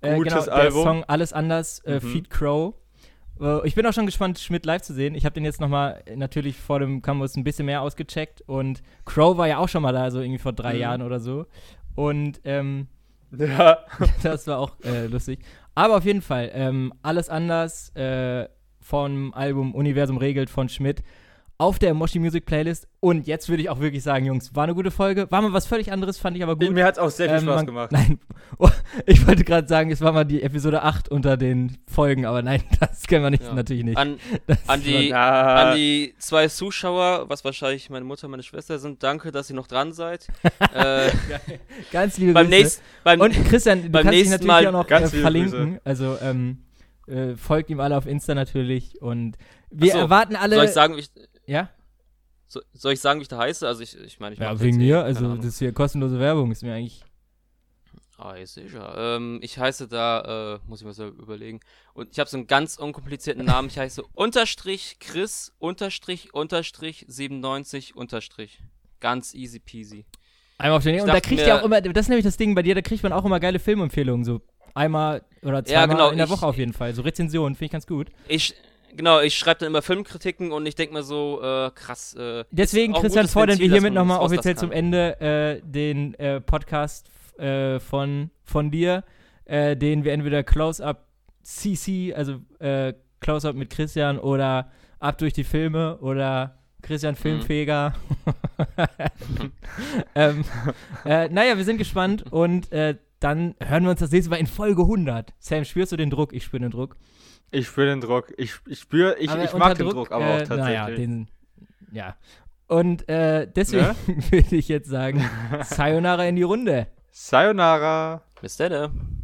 Äh, Gutes genau, der Album. Song Alles anders, äh, Mhm. Feed Crow. Äh, ich bin auch schon gespannt, Schmidt live zu sehen. Ich habe den jetzt nochmal natürlich vor dem Campus ein bisschen mehr ausgecheckt. Und Crow war ja auch schon mal da, so irgendwie vor drei Mhm. Jahren oder so. Und ähm, Ja. das war auch äh, lustig. Aber auf jeden Fall, ähm, alles anders äh, vom Album Universum regelt von Schmidt auf der Moshi Music Playlist. Und jetzt würde ich auch wirklich sagen, Jungs, war eine gute Folge. War mal was völlig anderes, fand ich aber gut. Mir hat es auch sehr viel Ähm, Spaß man- gemacht. Nein, oh, ich wollte gerade sagen, es war mal die Episode 8 unter den Folgen, aber nein, das können wir nicht, Ja. natürlich nicht. An, an, die, an die zwei Zuschauer, was wahrscheinlich meine Mutter und meine Schwester sind, danke, dass ihr noch dran seid. äh, Ganz liebe beim Grüße. nächsten, beim, Und Christian, du beim kannst dich natürlich Mal auch noch ganz äh, verlinken. Also ähm, äh, folgt ihm alle auf Insta natürlich. Und wir so, erwarten alle. soll ich sagen, ich, ja? so, soll ich sagen, wie ich da heiße? Also ich, ich meine, ich Ja, wegen eh, mir. keine Also das ist hier kostenlose Werbung, ist mir eigentlich. Ah, ist sicher. Ähm, ich heiße da, äh, muss ich mal so überlegen. Und ich habe so einen ganz unkomplizierten Namen. Ich heiße unterstrich Chris unterstrich unterstrich 97 unterstrich. Ganz easy peasy. Einmal auf den Und da kriegt mir- ihr auch immer, das ist nämlich das Ding bei dir, da kriegt man auch immer geile Filmempfehlungen. So einmal oder Ja, zweimal genau, in der ich- Woche auf jeden Fall. So Rezensionen, finde ich ganz gut. Ich, genau, ich schreibe dann immer Filmkritiken und ich denke mir so, äh, krass. Äh, Deswegen, Christian, fordern wir hiermit nochmal offiziell zum Ende äh, den äh, Podcast äh, von, von dir, äh, den wir entweder Close-Up CC, also Close-Up mit Christian oder Ab durch die Filme oder Christian Filmfeger. ähm, äh, naja, wir sind gespannt und dann hören wir uns das nächste Mal in Folge 100. Sam, spürst du den Druck? Ich spüre den Druck. Ich spüre den Druck. Ich, ich spüre, ich, Aber ich mag den Druck aber auch äh, Naja, tatsächlich. den, ja. Und äh, deswegen Ne? würde ich jetzt sagen, Sayonara in die Runde. Sayonara. Bis dann.